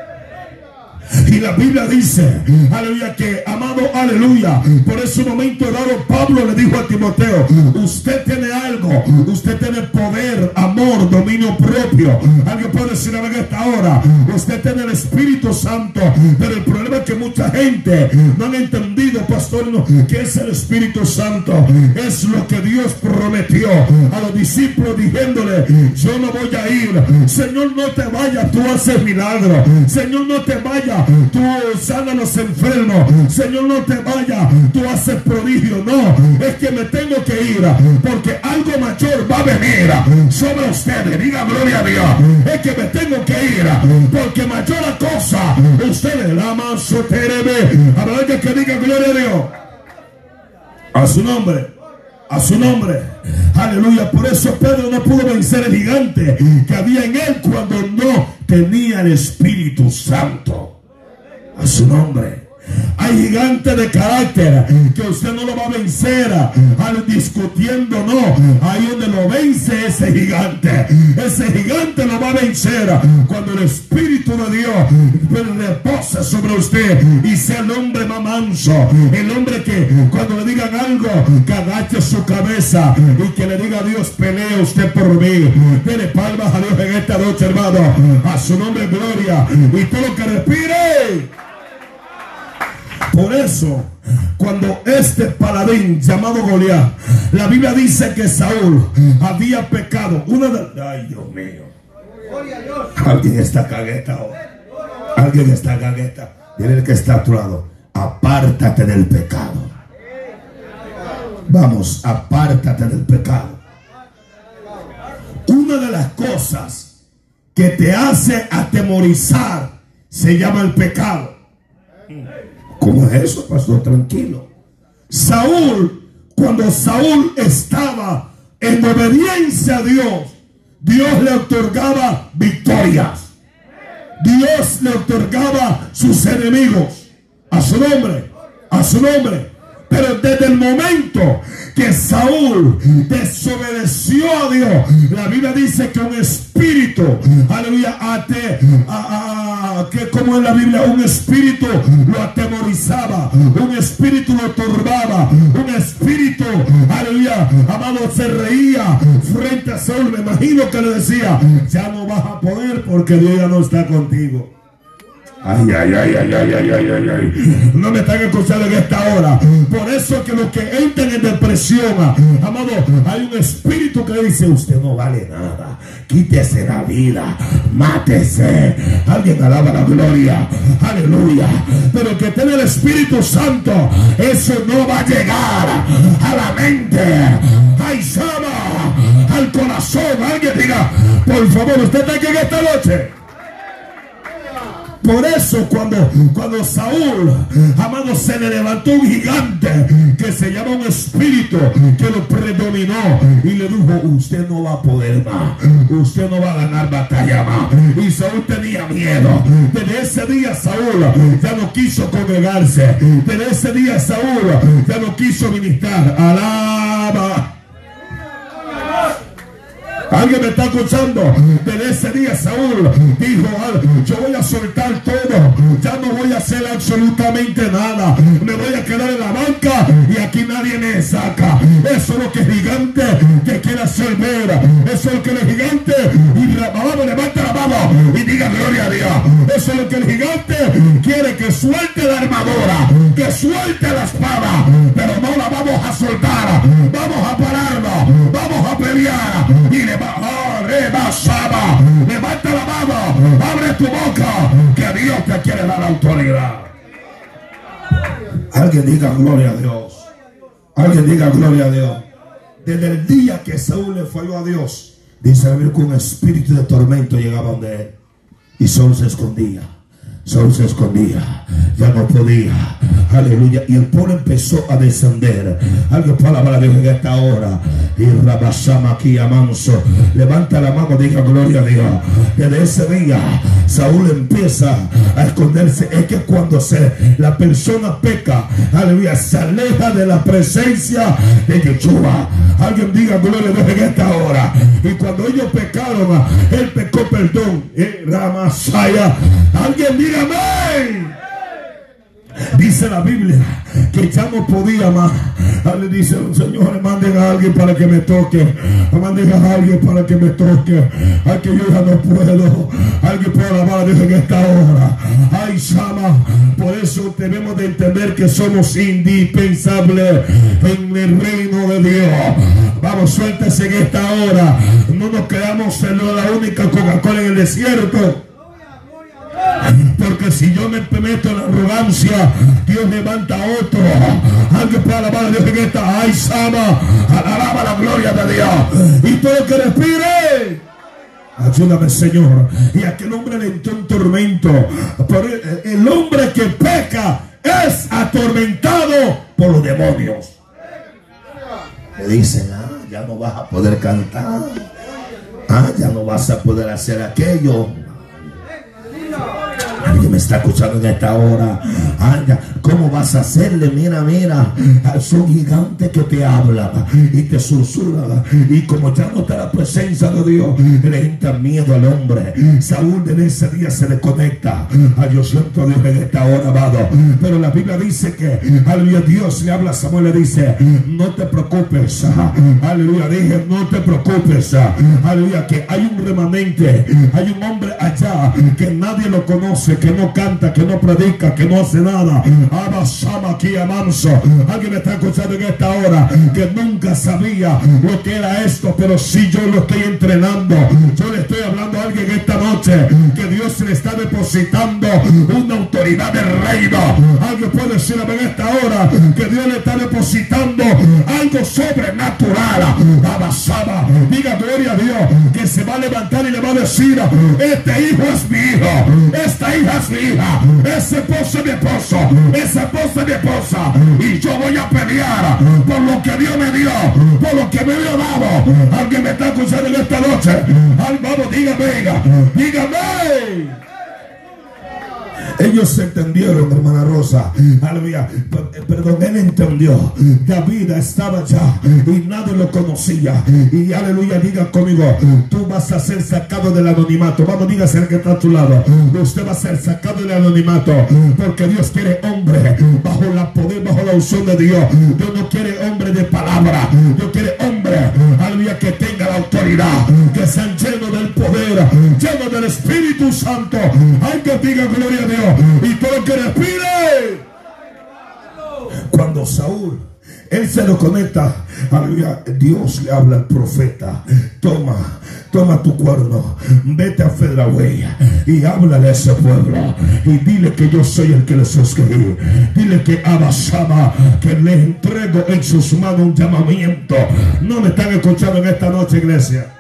Y la Biblia dice, aleluya, que amado, aleluya. Por ese momento dado, Pablo le dijo a Timoteo, usted tiene algo, usted tiene poder, amor, dominio propio. Alguien puede decir a esta hora, usted tiene el Espíritu Santo, pero el problema es que mucha gente no han entendido, pastor, no, que es el Espíritu Santo. Es lo que Dios prometió a los discípulos diciéndole, yo no voy a ir. Señor, no te vayas, tú haces milagro. Señor, no te vayas tú sana los enfermos. Señor, no te vayas, tú haces prodigio. No, es que me tengo que ir porque algo mayor va a venir sobre ustedes. Diga gloria a Dios. Es que me tengo que ir porque mayor cosa ustedes la más Habrá que que diga gloria a Dios. A su nombre a su nombre. Aleluya. Por eso Pedro no pudo vencer el gigante que había en él cuando no tenía el Espíritu Santo a su nombre. Hay gigantes de carácter que usted no lo va a vencer al discutiendo, no. Ahí donde lo vence ese gigante. Ese gigante lo va a vencer cuando el Espíritu de Dios reposa sobre usted y sea el hombre más manso. El hombre que cuando le digan algo, que su cabeza y que le diga a Dios, pelee usted por mí. Dele palmas a Dios en esta noche, hermano. A su nombre, gloria. Y todo lo que respire. Por eso, cuando este paladín llamado Goliat, la Biblia dice que Saúl había pecado. Una de. Ay, Dios mío. Alguien está cagueta Alguien está cagueta. Dile el que está a tu lado. Apártate del pecado. Vamos, apártate del pecado. Una de las cosas que te hace atemorizar se llama el pecado. ¿Cómo es eso, pastor? Tranquilo. Saúl, cuando Saúl estaba en obediencia a Dios, Dios le otorgaba victorias. Dios le otorgaba sus enemigos. A su nombre. A su nombre. Pero desde el momento que Saúl desobedeció a Dios, la Biblia dice que un espíritu, aleluya, ate, que como en la Biblia, un espíritu lo atemorizaba, un espíritu lo turbaba, un espíritu, aleluya, amado, se reía frente a Saúl. Me imagino que le decía, ya no vas a poder porque Dios ya no está contigo. Ay, ay, ay, ay, ay, ay, ay, ay, No me están escuchando en esta hora. Por eso que los que entran en depresión, amado, hay un espíritu que dice, usted no vale nada. Quítese la vida. Mátese. Alguien alaba la gloria. Aleluya. Pero que tiene el Espíritu Santo, eso no va a llegar a la mente. Ay, sama al corazón. Alguien diga, por favor, usted está aquí en esta noche. Por eso cuando, cuando Saúl, amado, se le levantó un gigante que se llama un espíritu que lo predominó y le dijo, usted no va a poder más, usted no va a ganar batalla más. Y Saúl tenía miedo. Desde ese día Saúl ya no quiso congregarse. Desde ese día Saúl ya no quiso ministrar. Alaba. Alguien me está escuchando. Desde ese día Saúl dijo, yo voy a soltar todo. Ya no voy a hacer absolutamente nada. Me voy a quedar en la banca y aquí nadie me saca. Eso es lo que el gigante que quiere hacer ver. Eso es lo que el gigante y vamos, levanta la mano y diga gloria a Dios. Eso es lo que el gigante quiere que suelte la armadura, que suelte la espada, pero no la vamos a soltar. Vamos a pararnos, vamos a pelear y le Levanta la mano, abre tu boca, que Dios te quiere dar autoridad. Alguien diga gloria a Dios. Alguien diga gloria a Dios. Desde el día que Saúl le falló a Dios, dice que un espíritu de tormento llegaba donde él y Saúl se escondía. Saúl se escondía, ya no podía. Aleluya. Y el pueblo empezó a descender. Alguien palabra de Dios en esta hora. Y Rabasama aquí amanso. Levanta la mano, diga gloria a Dios. Desde ese día, Saúl empieza a esconderse. Es que cuando se, la persona peca, aleluya, se aleja de la presencia de Yeshua. Alguien diga gloria a Dios en esta hora. Y cuando ellos pecaron, él pecó perdón. Y Ramasaya. Alguien diga amén. Dice la Biblia que ya no podía más. Le dice, Señor, manden a alguien para que me toque. Manden a alguien para que me toque. Ay, que yo ya no puedo. Alguien puede alabar a en esta hora. Ay, Sama. Por eso tenemos de entender que somos indispensables en el reino de Dios. Vamos, suéltese en esta hora. No nos quedamos en la única Coca-Cola en el desierto. Porque si yo me meto en la arrogancia, Dios levanta a otro. Alguien puede alabar a Dios en esta. Ay, Sama, alaba la gloria de Dios. Y todo que respire. Ayúdame, Señor. Y aquel hombre le entró un tormento. Pero el hombre que peca es atormentado por los demonios. Le dicen, ah, ya no vas a poder cantar. Ah, ya no vas a poder hacer aquello. Alguien me está escuchando en esta hora. Anda, ¿cómo vas a hacerle? Mira, mira. Son gigantes que te hablan y te susurran. Y como ya no está la presencia de Dios, le entra miedo al hombre. Saúl en ese día se le conecta. Ay, yo siento a Dios en esta hora, amado. Pero la Biblia dice que, aleluya, Dios le habla a Samuel, le dice, no te preocupes. Aleluya, dije, no te preocupes. Aleluya, que hay un remanente, hay un hombre allá que nadie lo conoce que no canta, que no predica, que no hace nada. Abasama aquí amanso. Alguien me está escuchando en esta hora que nunca sabía lo que era esto, pero si yo lo estoy entrenando. Yo le estoy hablando a alguien esta noche que Dios le está depositando una autoridad del reino. Alguien puede decirme en esta hora que Dios le está depositando algo sobrenatural. Abasama, diga gloria a Dios que se va a levantar y le va a decir: Este hijo es mi hijo, esta hija es mi hija, ese esposo es mi esposo, esa esposa es mi esposa. Y yo voy a pelear por lo que Dios me dio, por lo que me dio dado. Alguien me está escuchando en esta noche. Al dígame, dígame. Ellos entendieron, hermana Rosa. Aleluya. Perdón, él entendió. David estaba allá y nadie lo conocía. Y aleluya, diga conmigo, tú vas a ser sacado del anonimato. Vamos, dígase el que está a tu lado. Usted va a ser sacado del anonimato. Porque Dios quiere hombre bajo la poder, bajo la unción de Dios. Dios no quiere hombre de palabra. Dios quiere hombre, aleluya, que tenga la autoridad. Que sean llenos del poder, llenos del Espíritu Santo. Hay que diga gloria a Dios y todo el que respire. Cuando Saúl él se lo conecta. Dios le habla al profeta. Toma, toma tu cuerno. Vete a Fedraway y háblale a ese pueblo. Y dile que yo soy el que les escogí. Dile que Abasama, que le entrego en sus manos un llamamiento. No me están escuchando en esta noche, iglesia.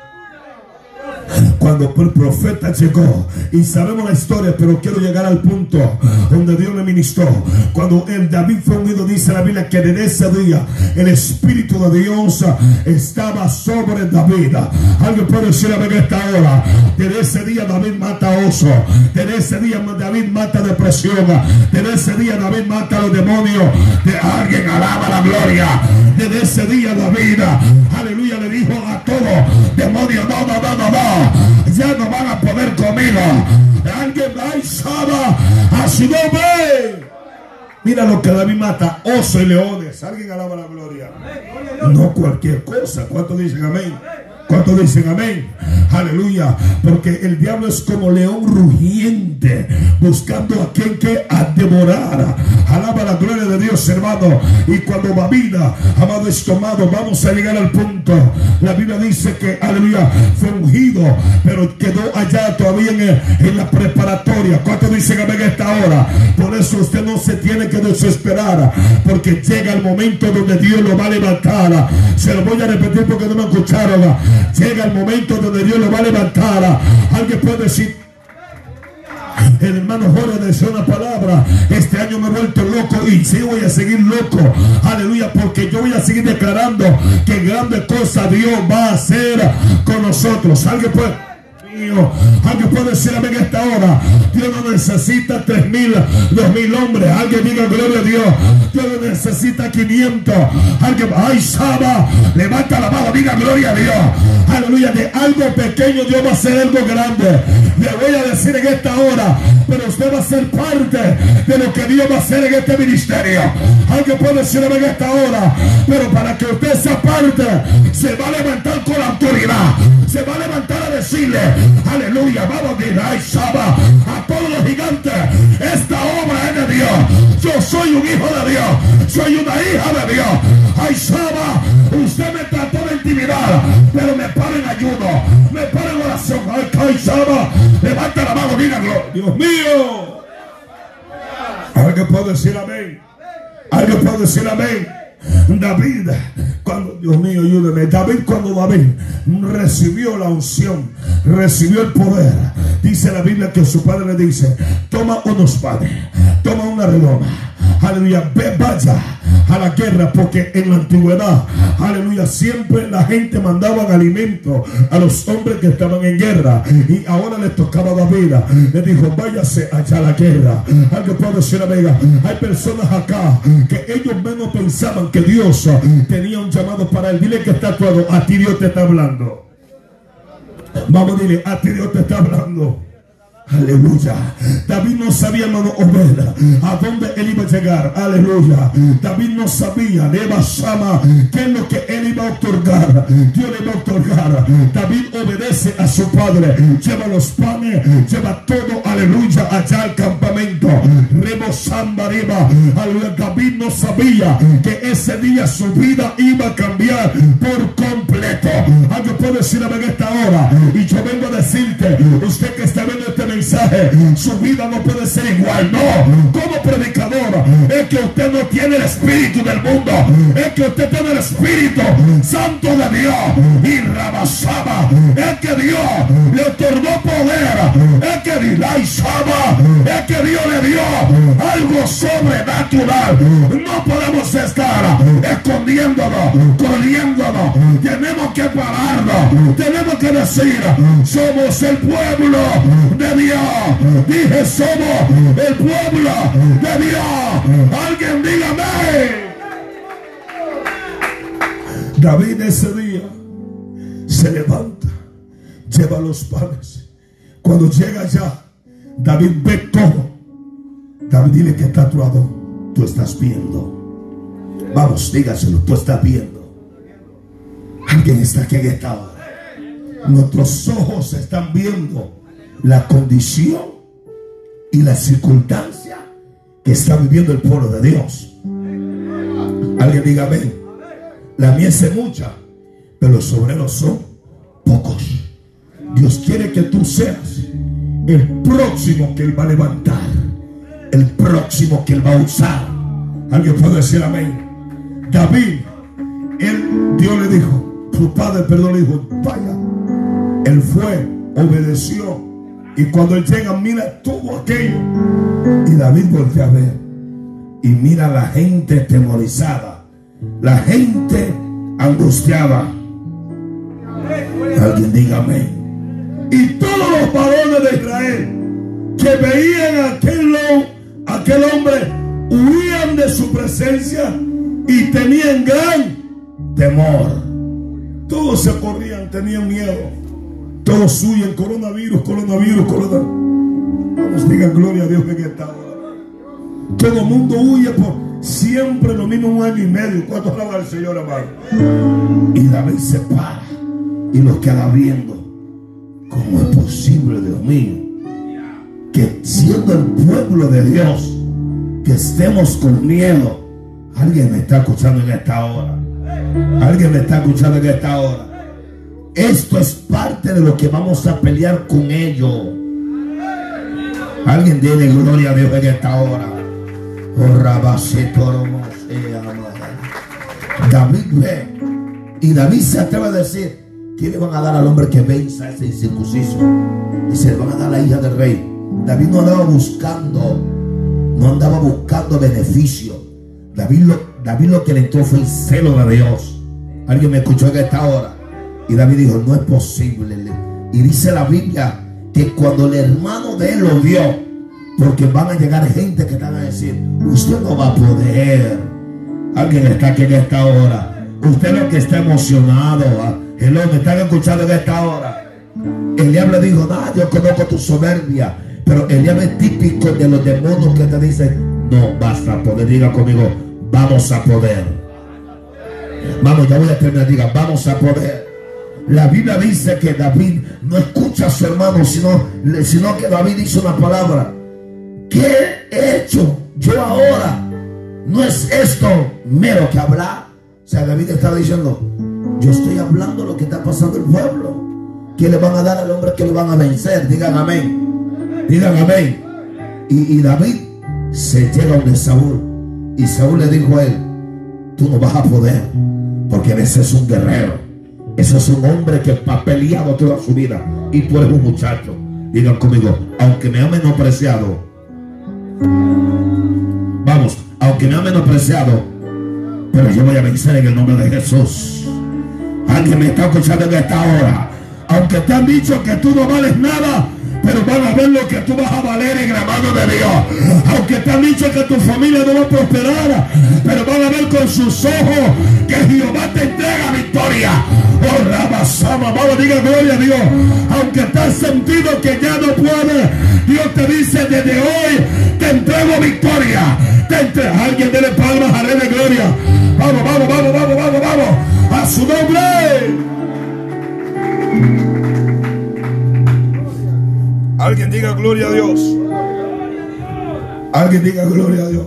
Cuando el profeta llegó, y sabemos la historia, pero quiero llegar al punto donde Dios le ministró. Cuando el David fue unido, dice la Biblia que desde ese día el Espíritu de Dios estaba sobre David. Alguien puede decir a esta hora, desde ese día David mata oso, desde ese día David mata depresión, desde ese día David mata a los demonios, de alguien alaba la gloria, desde ese día David, aleluya, le dijo a todos, demonios, no, no, no, no, no, ya no van a poder conmigo. Alguien saba a su nombre. Mira lo que David mata, oso y leones. Alguien alaba la gloria. No cualquier cosa. ¿Cuánto dicen amén? ¿Cuánto dicen amén? Aleluya. Porque el diablo es como león rugiente, buscando a quien que a devorar. Alaba la gloria de Dios, hermano. Y cuando vida, amado es tomado, vamos a llegar al punto. La Biblia dice que, aleluya, fue ungido, pero quedó allá todavía en, la preparatoria. ¿Cuánto dicen amén a esta hora? Por eso usted no se tiene que desesperar, porque llega el momento donde Dios lo va a levantar. Se lo voy a repetir porque no me escucharon. Llega el momento donde Dios lo va a levantar. Alguien puede decir, el hermano Jorge decía una palabra. Este año me he vuelto loco y sí voy a seguir loco. Aleluya, porque yo voy a seguir declarando que grande cosa Dios va a hacer con nosotros. Alguien puede Alguien puede decir amén esta hora. Dios no necesita tres mil, dos mil hombres. Alguien diga gloria a Dios. Dios no necesita 500. Alguien, ay, Saba, levanta la mano, diga gloria a Dios. Aleluya, de algo pequeño Dios va a hacer algo grande. Le voy a decir en esta hora, pero usted va a ser parte de lo que Dios va a hacer en este ministerio. Alguien puede decir en esta hora, pero para que usted sea parte, se va a levantar con la autoridad. Se va a levantar a decirle, Aleluya. Vamos a todos los gigantes. Esta obra es de Dios. Yo soy un hijo de Dios. Soy una hija de Dios. Ay, Saba, usted me trató de intimidar, pero me para en ayuno. Me para en oración. Ay, ay Saba, levanta la mano, díganlo. Dios mío. Alguien puede decir amén. Alguien puede decir amén. David, cuando, Dios mío, ayúdeme. David, cuando David recibió la unción, recibió el poder, dice la Biblia que su padre le dice: Toma unos panes, toma una redoma, aleluya, vaya a la guerra, porque en la antigüedad, aleluya, siempre la gente mandaba alimento a los hombres que estaban en guerra, y ahora le tocaba a David, le dijo: Váyase allá a la guerra. Alguien puede decir, amiga, hay personas acá que ellos menos pensaban que Dios tenía un llamado para él. Dile que está todo. A ti Dios te está hablando. Vamos, dile, a ti Dios te está hablando. Aleluya. David no sabía, hermano Obeda, a dónde él iba a llegar. Aleluya. David no sabía, Eva Sama, qué es lo que él iba a otorgar. Dios le va a otorgar. David obedece a su padre. Lleva los panes, lleva todo, aleluya, allá al campamento. Rebo Samba. David no sabía que ese día su vida iba a cambiar por completo. Alguien puede decir a esta hora. Y yo vengo a decirte, usted que está viendo este su vida no puede ser igual. No, como predicador, es que usted no tiene el espíritu del mundo, es que usted tiene el espíritu santo de Dios. Y rabasaba, es que Dios le otorgó poder, es que Saba, es que Dios le dio algo sobrenatural. No podemos estar escondiéndonos, corriéndonos. Tenemos que pararnos, tenemos que decir, somos el pueblo de Dios. Dije, somos el pueblo de Dios. Alguien dígame. David ese día se levanta, lleva los panes. Cuando llega allá, David ve todo. David dile que está lado Tú estás viendo. Vamos, dígaselo, tú estás viendo. Alguien está aquí en esta. Nuestros ojos están viendo la condición y la circunstancia que está viviendo el pueblo de Dios. Alguien diga amén. La mies es mucha, pero los obreros son pocos. Dios quiere que tú seas el próximo que Él va a levantar, el próximo que Él va a usar. Alguien puede decir amén. David, él, Dios le dijo, tu padre, perdón, le dijo, vaya. Él fue obedeció. Y cuando él llega, mira todo aquello. Y David voltea a ver. Y mira la gente temorizada. La gente angustiada. Alguien dígame. Y todos los varones de Israel que veían a aquel, aquel hombre huían de su presencia y tenían gran temor. Todos se corrían, tenían miedo. Todos huyen, coronavirus, coronavirus, coronavirus. Vamos, digan gloria a Dios en esta hora. Todo mundo huye por siempre lo mismo un año y medio. ¿Cuánto alaba el Señor, amado? Y David se para y los queda viendo. ¿Cómo es posible, Dios mío? Que siendo el pueblo de Dios, que estemos con miedo. Alguien me está escuchando en esta hora. Alguien me está escuchando en esta hora. Esto es parte de lo que vamos a pelear con ellos. Alguien tiene gloria a Dios en esta hora. Oh, David ve. Y David se atreve a decir, ¿qué le van a dar al hombre que venza a ese incircunciso? Y se le van a dar a la hija del rey. David no andaba buscando, no andaba buscando beneficio. David lo, David lo que le entró fue el celo de Dios. Alguien me escuchó en esta hora. Y David dijo, no es posible. Y dice la Biblia que cuando el hermano de él lo vio, porque van a llegar gente que van a decir, usted no va a poder. Alguien está aquí en esta hora. Usted lo que está emocionado. El ¿ah? me están escuchando en esta hora. El diablo dijo, no, yo conozco tu soberbia. Pero el diablo es típico de los demonios que te dicen, no vas a poder. Diga conmigo, vamos a poder. Vamos, ya voy a terminar. Diga, vamos a poder. La Biblia dice que David no escucha a su hermano, sino, que David dice una palabra. ¿Qué he hecho yo ahora? No es esto mero que hablar. O sea, David estaba diciendo, yo estoy hablando lo que está pasando el pueblo. ¿Qué le van a dar al hombre que lo van a vencer? Digan amén. Digan amén. Y, y David se llega donde Saúl. Y Saúl le dijo a él, tú no vas a poder, porque ese es un guerrero. Ese es un hombre que ha peleado toda su vida. Y tú eres un muchacho. Digan conmigo, aunque me ha menospreciado. Vamos, aunque me ha menospreciado. Pero yo voy a vencer en el nombre de Jesús. Alguien me está escuchando en esta hora. Aunque te han dicho que tú no vales nada pero van a ver lo que tú vas a valer en la mano de Dios. Aunque te han dicho que tu familia no va a prosperar, pero van a ver con sus ojos que Jehová te entrega victoria. Oh, Rabasama, vamos, diga gloria a Dios. Aunque te has sentido que ya no puedes, Dios te dice desde hoy, te entrego victoria. Te entre... Alguien dele palmas, haré de gloria. Vamos, vamos, vamos, vamos, vamos, vamos. A su nombre. Alguien diga gloria a Dios. Alguien diga gloria a Dios.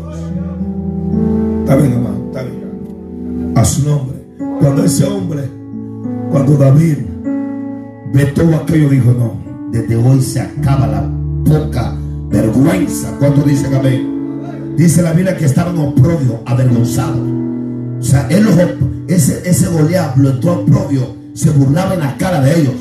Está bien, hermano, está bien. A su nombre. Cuando ese hombre, cuando David ve todo aquello, dijo: No, desde hoy se acaba la poca vergüenza. ¿Cuánto dicen amén? Dice la Biblia que estaban oprobio, avergonzados. O sea, él ese, ese Goliat lo entró oprobio, se burlaba en la cara de ellos.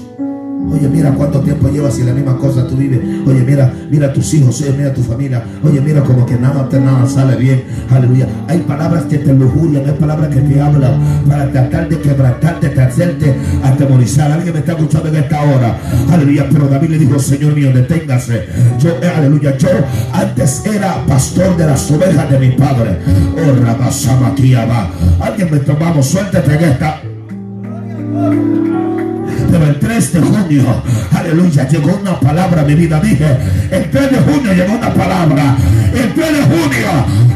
Oye, mira cuánto tiempo llevas y la misma cosa tú vives. Oye, mira, mira tus hijos, oye, mira tu familia. Oye, mira como que nada te nada sale bien. Aleluya. Hay palabras que te lujurian, hay palabras que te hablan para tratar de quebrantarte, de hacerte atemorizar. Alguien me está escuchando en esta hora. Aleluya. Pero David le dijo, Señor mío, deténgase. Yo, eh, aleluya, yo antes era pastor de las ovejas de mi padre. Oh, Rabasama aquí va. Alguien me tomamos, suéltate en esta el 3 de junio, aleluya, llegó una palabra a mi vida. Dije, el 3 de junio llegó una palabra. El 3 de junio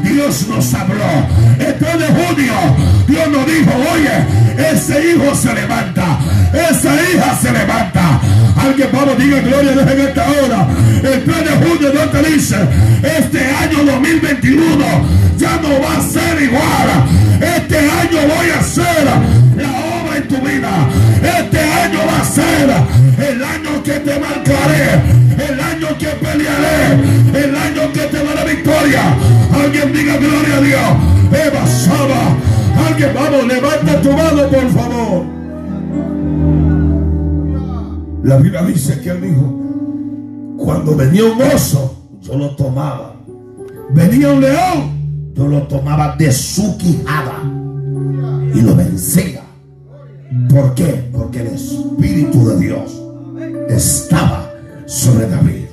Dios nos habló. El 3 de junio Dios nos dijo, oye, ese hijo se levanta, esa hija se levanta. Alguien, vamos, diga gloria a esta hora. El 3 de junio Dios te dice, este año 2021 ya no va a ser igual. Este año voy a obra tu vida. Este año va a ser el año que te marcaré, el año que pelearé, el año que te dará victoria. Alguien diga gloria a Dios. Eva Saba. Alguien, vamos, levanta tu mano, por favor. La Biblia dice que él dijo, cuando venía un oso, yo lo tomaba. Venía un león, yo lo tomaba de su quijada y lo vencía. ¿Por qué? Porque el Espíritu de Dios estaba sobre David.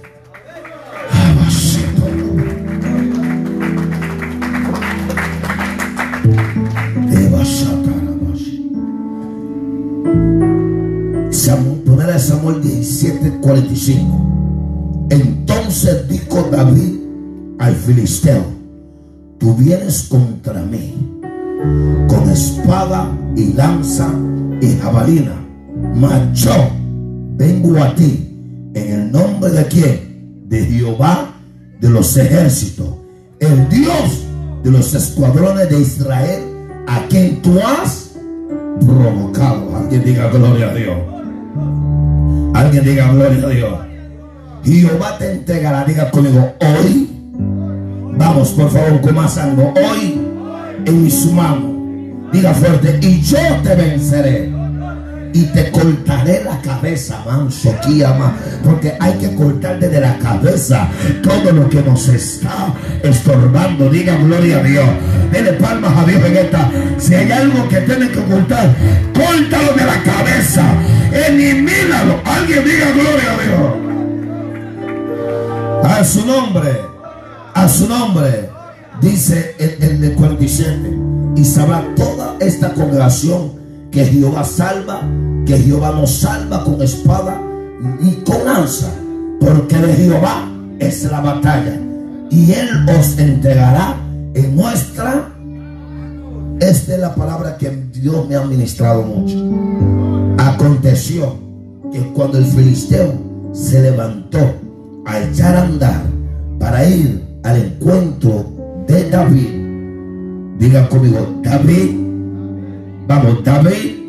Poner a Samuel 17, 45. Entonces dijo David al filisteo, tú vienes contra mí con espada y lanza y jabalina, mas yo vengo a ti en el nombre de quién? De Jehová de los ejércitos, el Dios de los escuadrones de Israel, a quien tú has provocado. Alguien diga gloria a Dios. Alguien diga gloria a Dios. Jehová te entregará, diga conmigo, hoy. Vamos, por favor, algo. Hoy en su mano. Diga fuerte, y yo te venceré y te cortaré la cabeza, manso, ama porque hay que cortar desde la cabeza todo lo que nos está estorbando. Diga gloria a Dios. Dele palmas a Dios en esta. Si hay algo que tiene que ocultar, córtalo de la cabeza. Elimínalo. Alguien diga gloria a Dios. A su nombre. A su nombre. Dice el, el de 47. Y sabrá toda esta congregación que Jehová salva, que Jehová nos salva con espada y con lanza, porque de Jehová es la batalla y él os entregará en nuestra. Esta es la palabra que Dios me ha ministrado mucho. Aconteció que cuando el filisteo se levantó a echar a andar para ir al encuentro de David, diga conmigo, David Vamos, David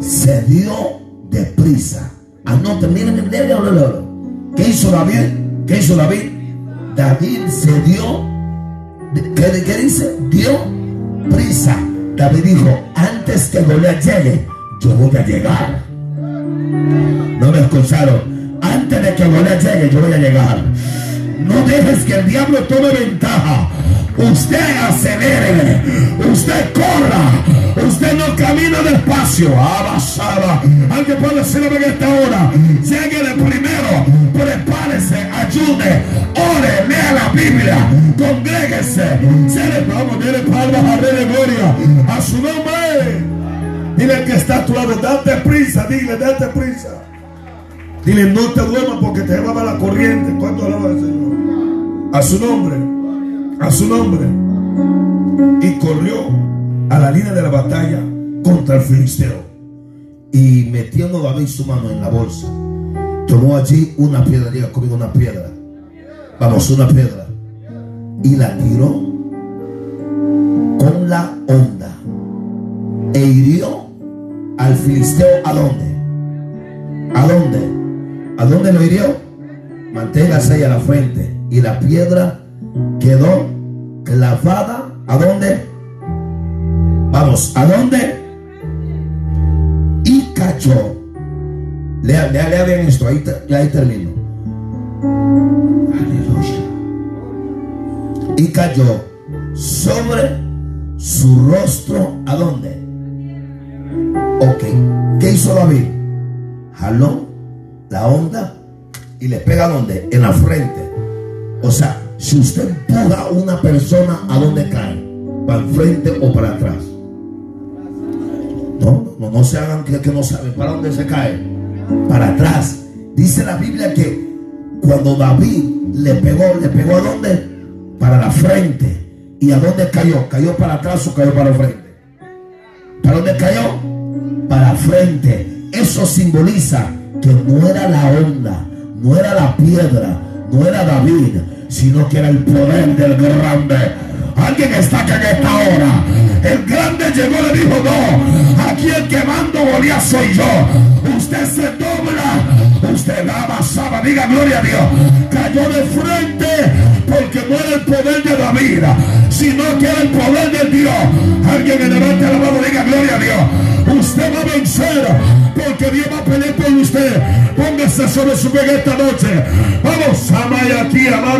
se dio deprisa. Anoten, miren, miren, ¿Qué hizo David? ¿Qué hizo David? David se dio, ¿qué, qué dice? Dio prisa. David dijo, antes que Goliat llegue, yo voy a llegar. No me escucharon. Antes de que Goliat llegue, yo voy a llegar. No dejes que el diablo tome ventaja usted acelere, usted corra, usted no camina despacio, avanzada. Alguien puede decirle en esta hora, llegue de primero, prepárese, ayude, ore, lea la Biblia, congréguese, se le vamos, dele palmas a de Gloria, a su nombre. Dile que está a tu lado, date prisa, dile, date prisa. Dile, no te duermas porque te llevaba la corriente. ¿Cuánto alaba el Señor? A su nombre a su nombre. Y corrió a la línea de la batalla contra el filisteo. Y metiendo David su mano en la bolsa tomó allí una piedra. Diga conmigo una piedra. Vamos una piedra. Y la tiró con la onda. E hirió al filisteo a dónde a dónde a dónde lo hirió manténgase ahí a la frente. Y la piedra quedó clavada. ¿A dónde? Vamos, ¿a dónde? Y cayó. Lea, lea, lea bien esto, ahí, ahí termino. Aleluya. Y cayó sobre su rostro. ¿A dónde? Ok. ¿Qué hizo David? Jaló la onda y le pega a dónde? En la frente. O sea, si usted empuja a una persona, ¿a dónde cae? ¿Para el frente o para atrás? No, no, no se hagan que, que no saben para dónde se cae. Para atrás. Dice la Biblia que cuando David le pegó, le pegó a dónde? Para la frente. ¿Y a dónde cayó? ¿Cayó para atrás o cayó para la frente? ¿Para dónde cayó? Para frente. Eso simboliza que no era la onda, no era la piedra, no era David, sino que era el poder del grande. Alguien está acá en esta hora. El grande llegó y le dijo, no, aquí el que mando Goliat soy yo. Usted se dobla, usted la basaba, diga gloria a Dios. Cayó de frente porque no era el poder de David, sino que era el poder de Dios. Alguien que levante la mano, diga gloria a Dios. Usted va a vencer, porque Dios va a pelear por usted. Póngase sobre su pie esta noche. Vamos, amaya aquí, amamos.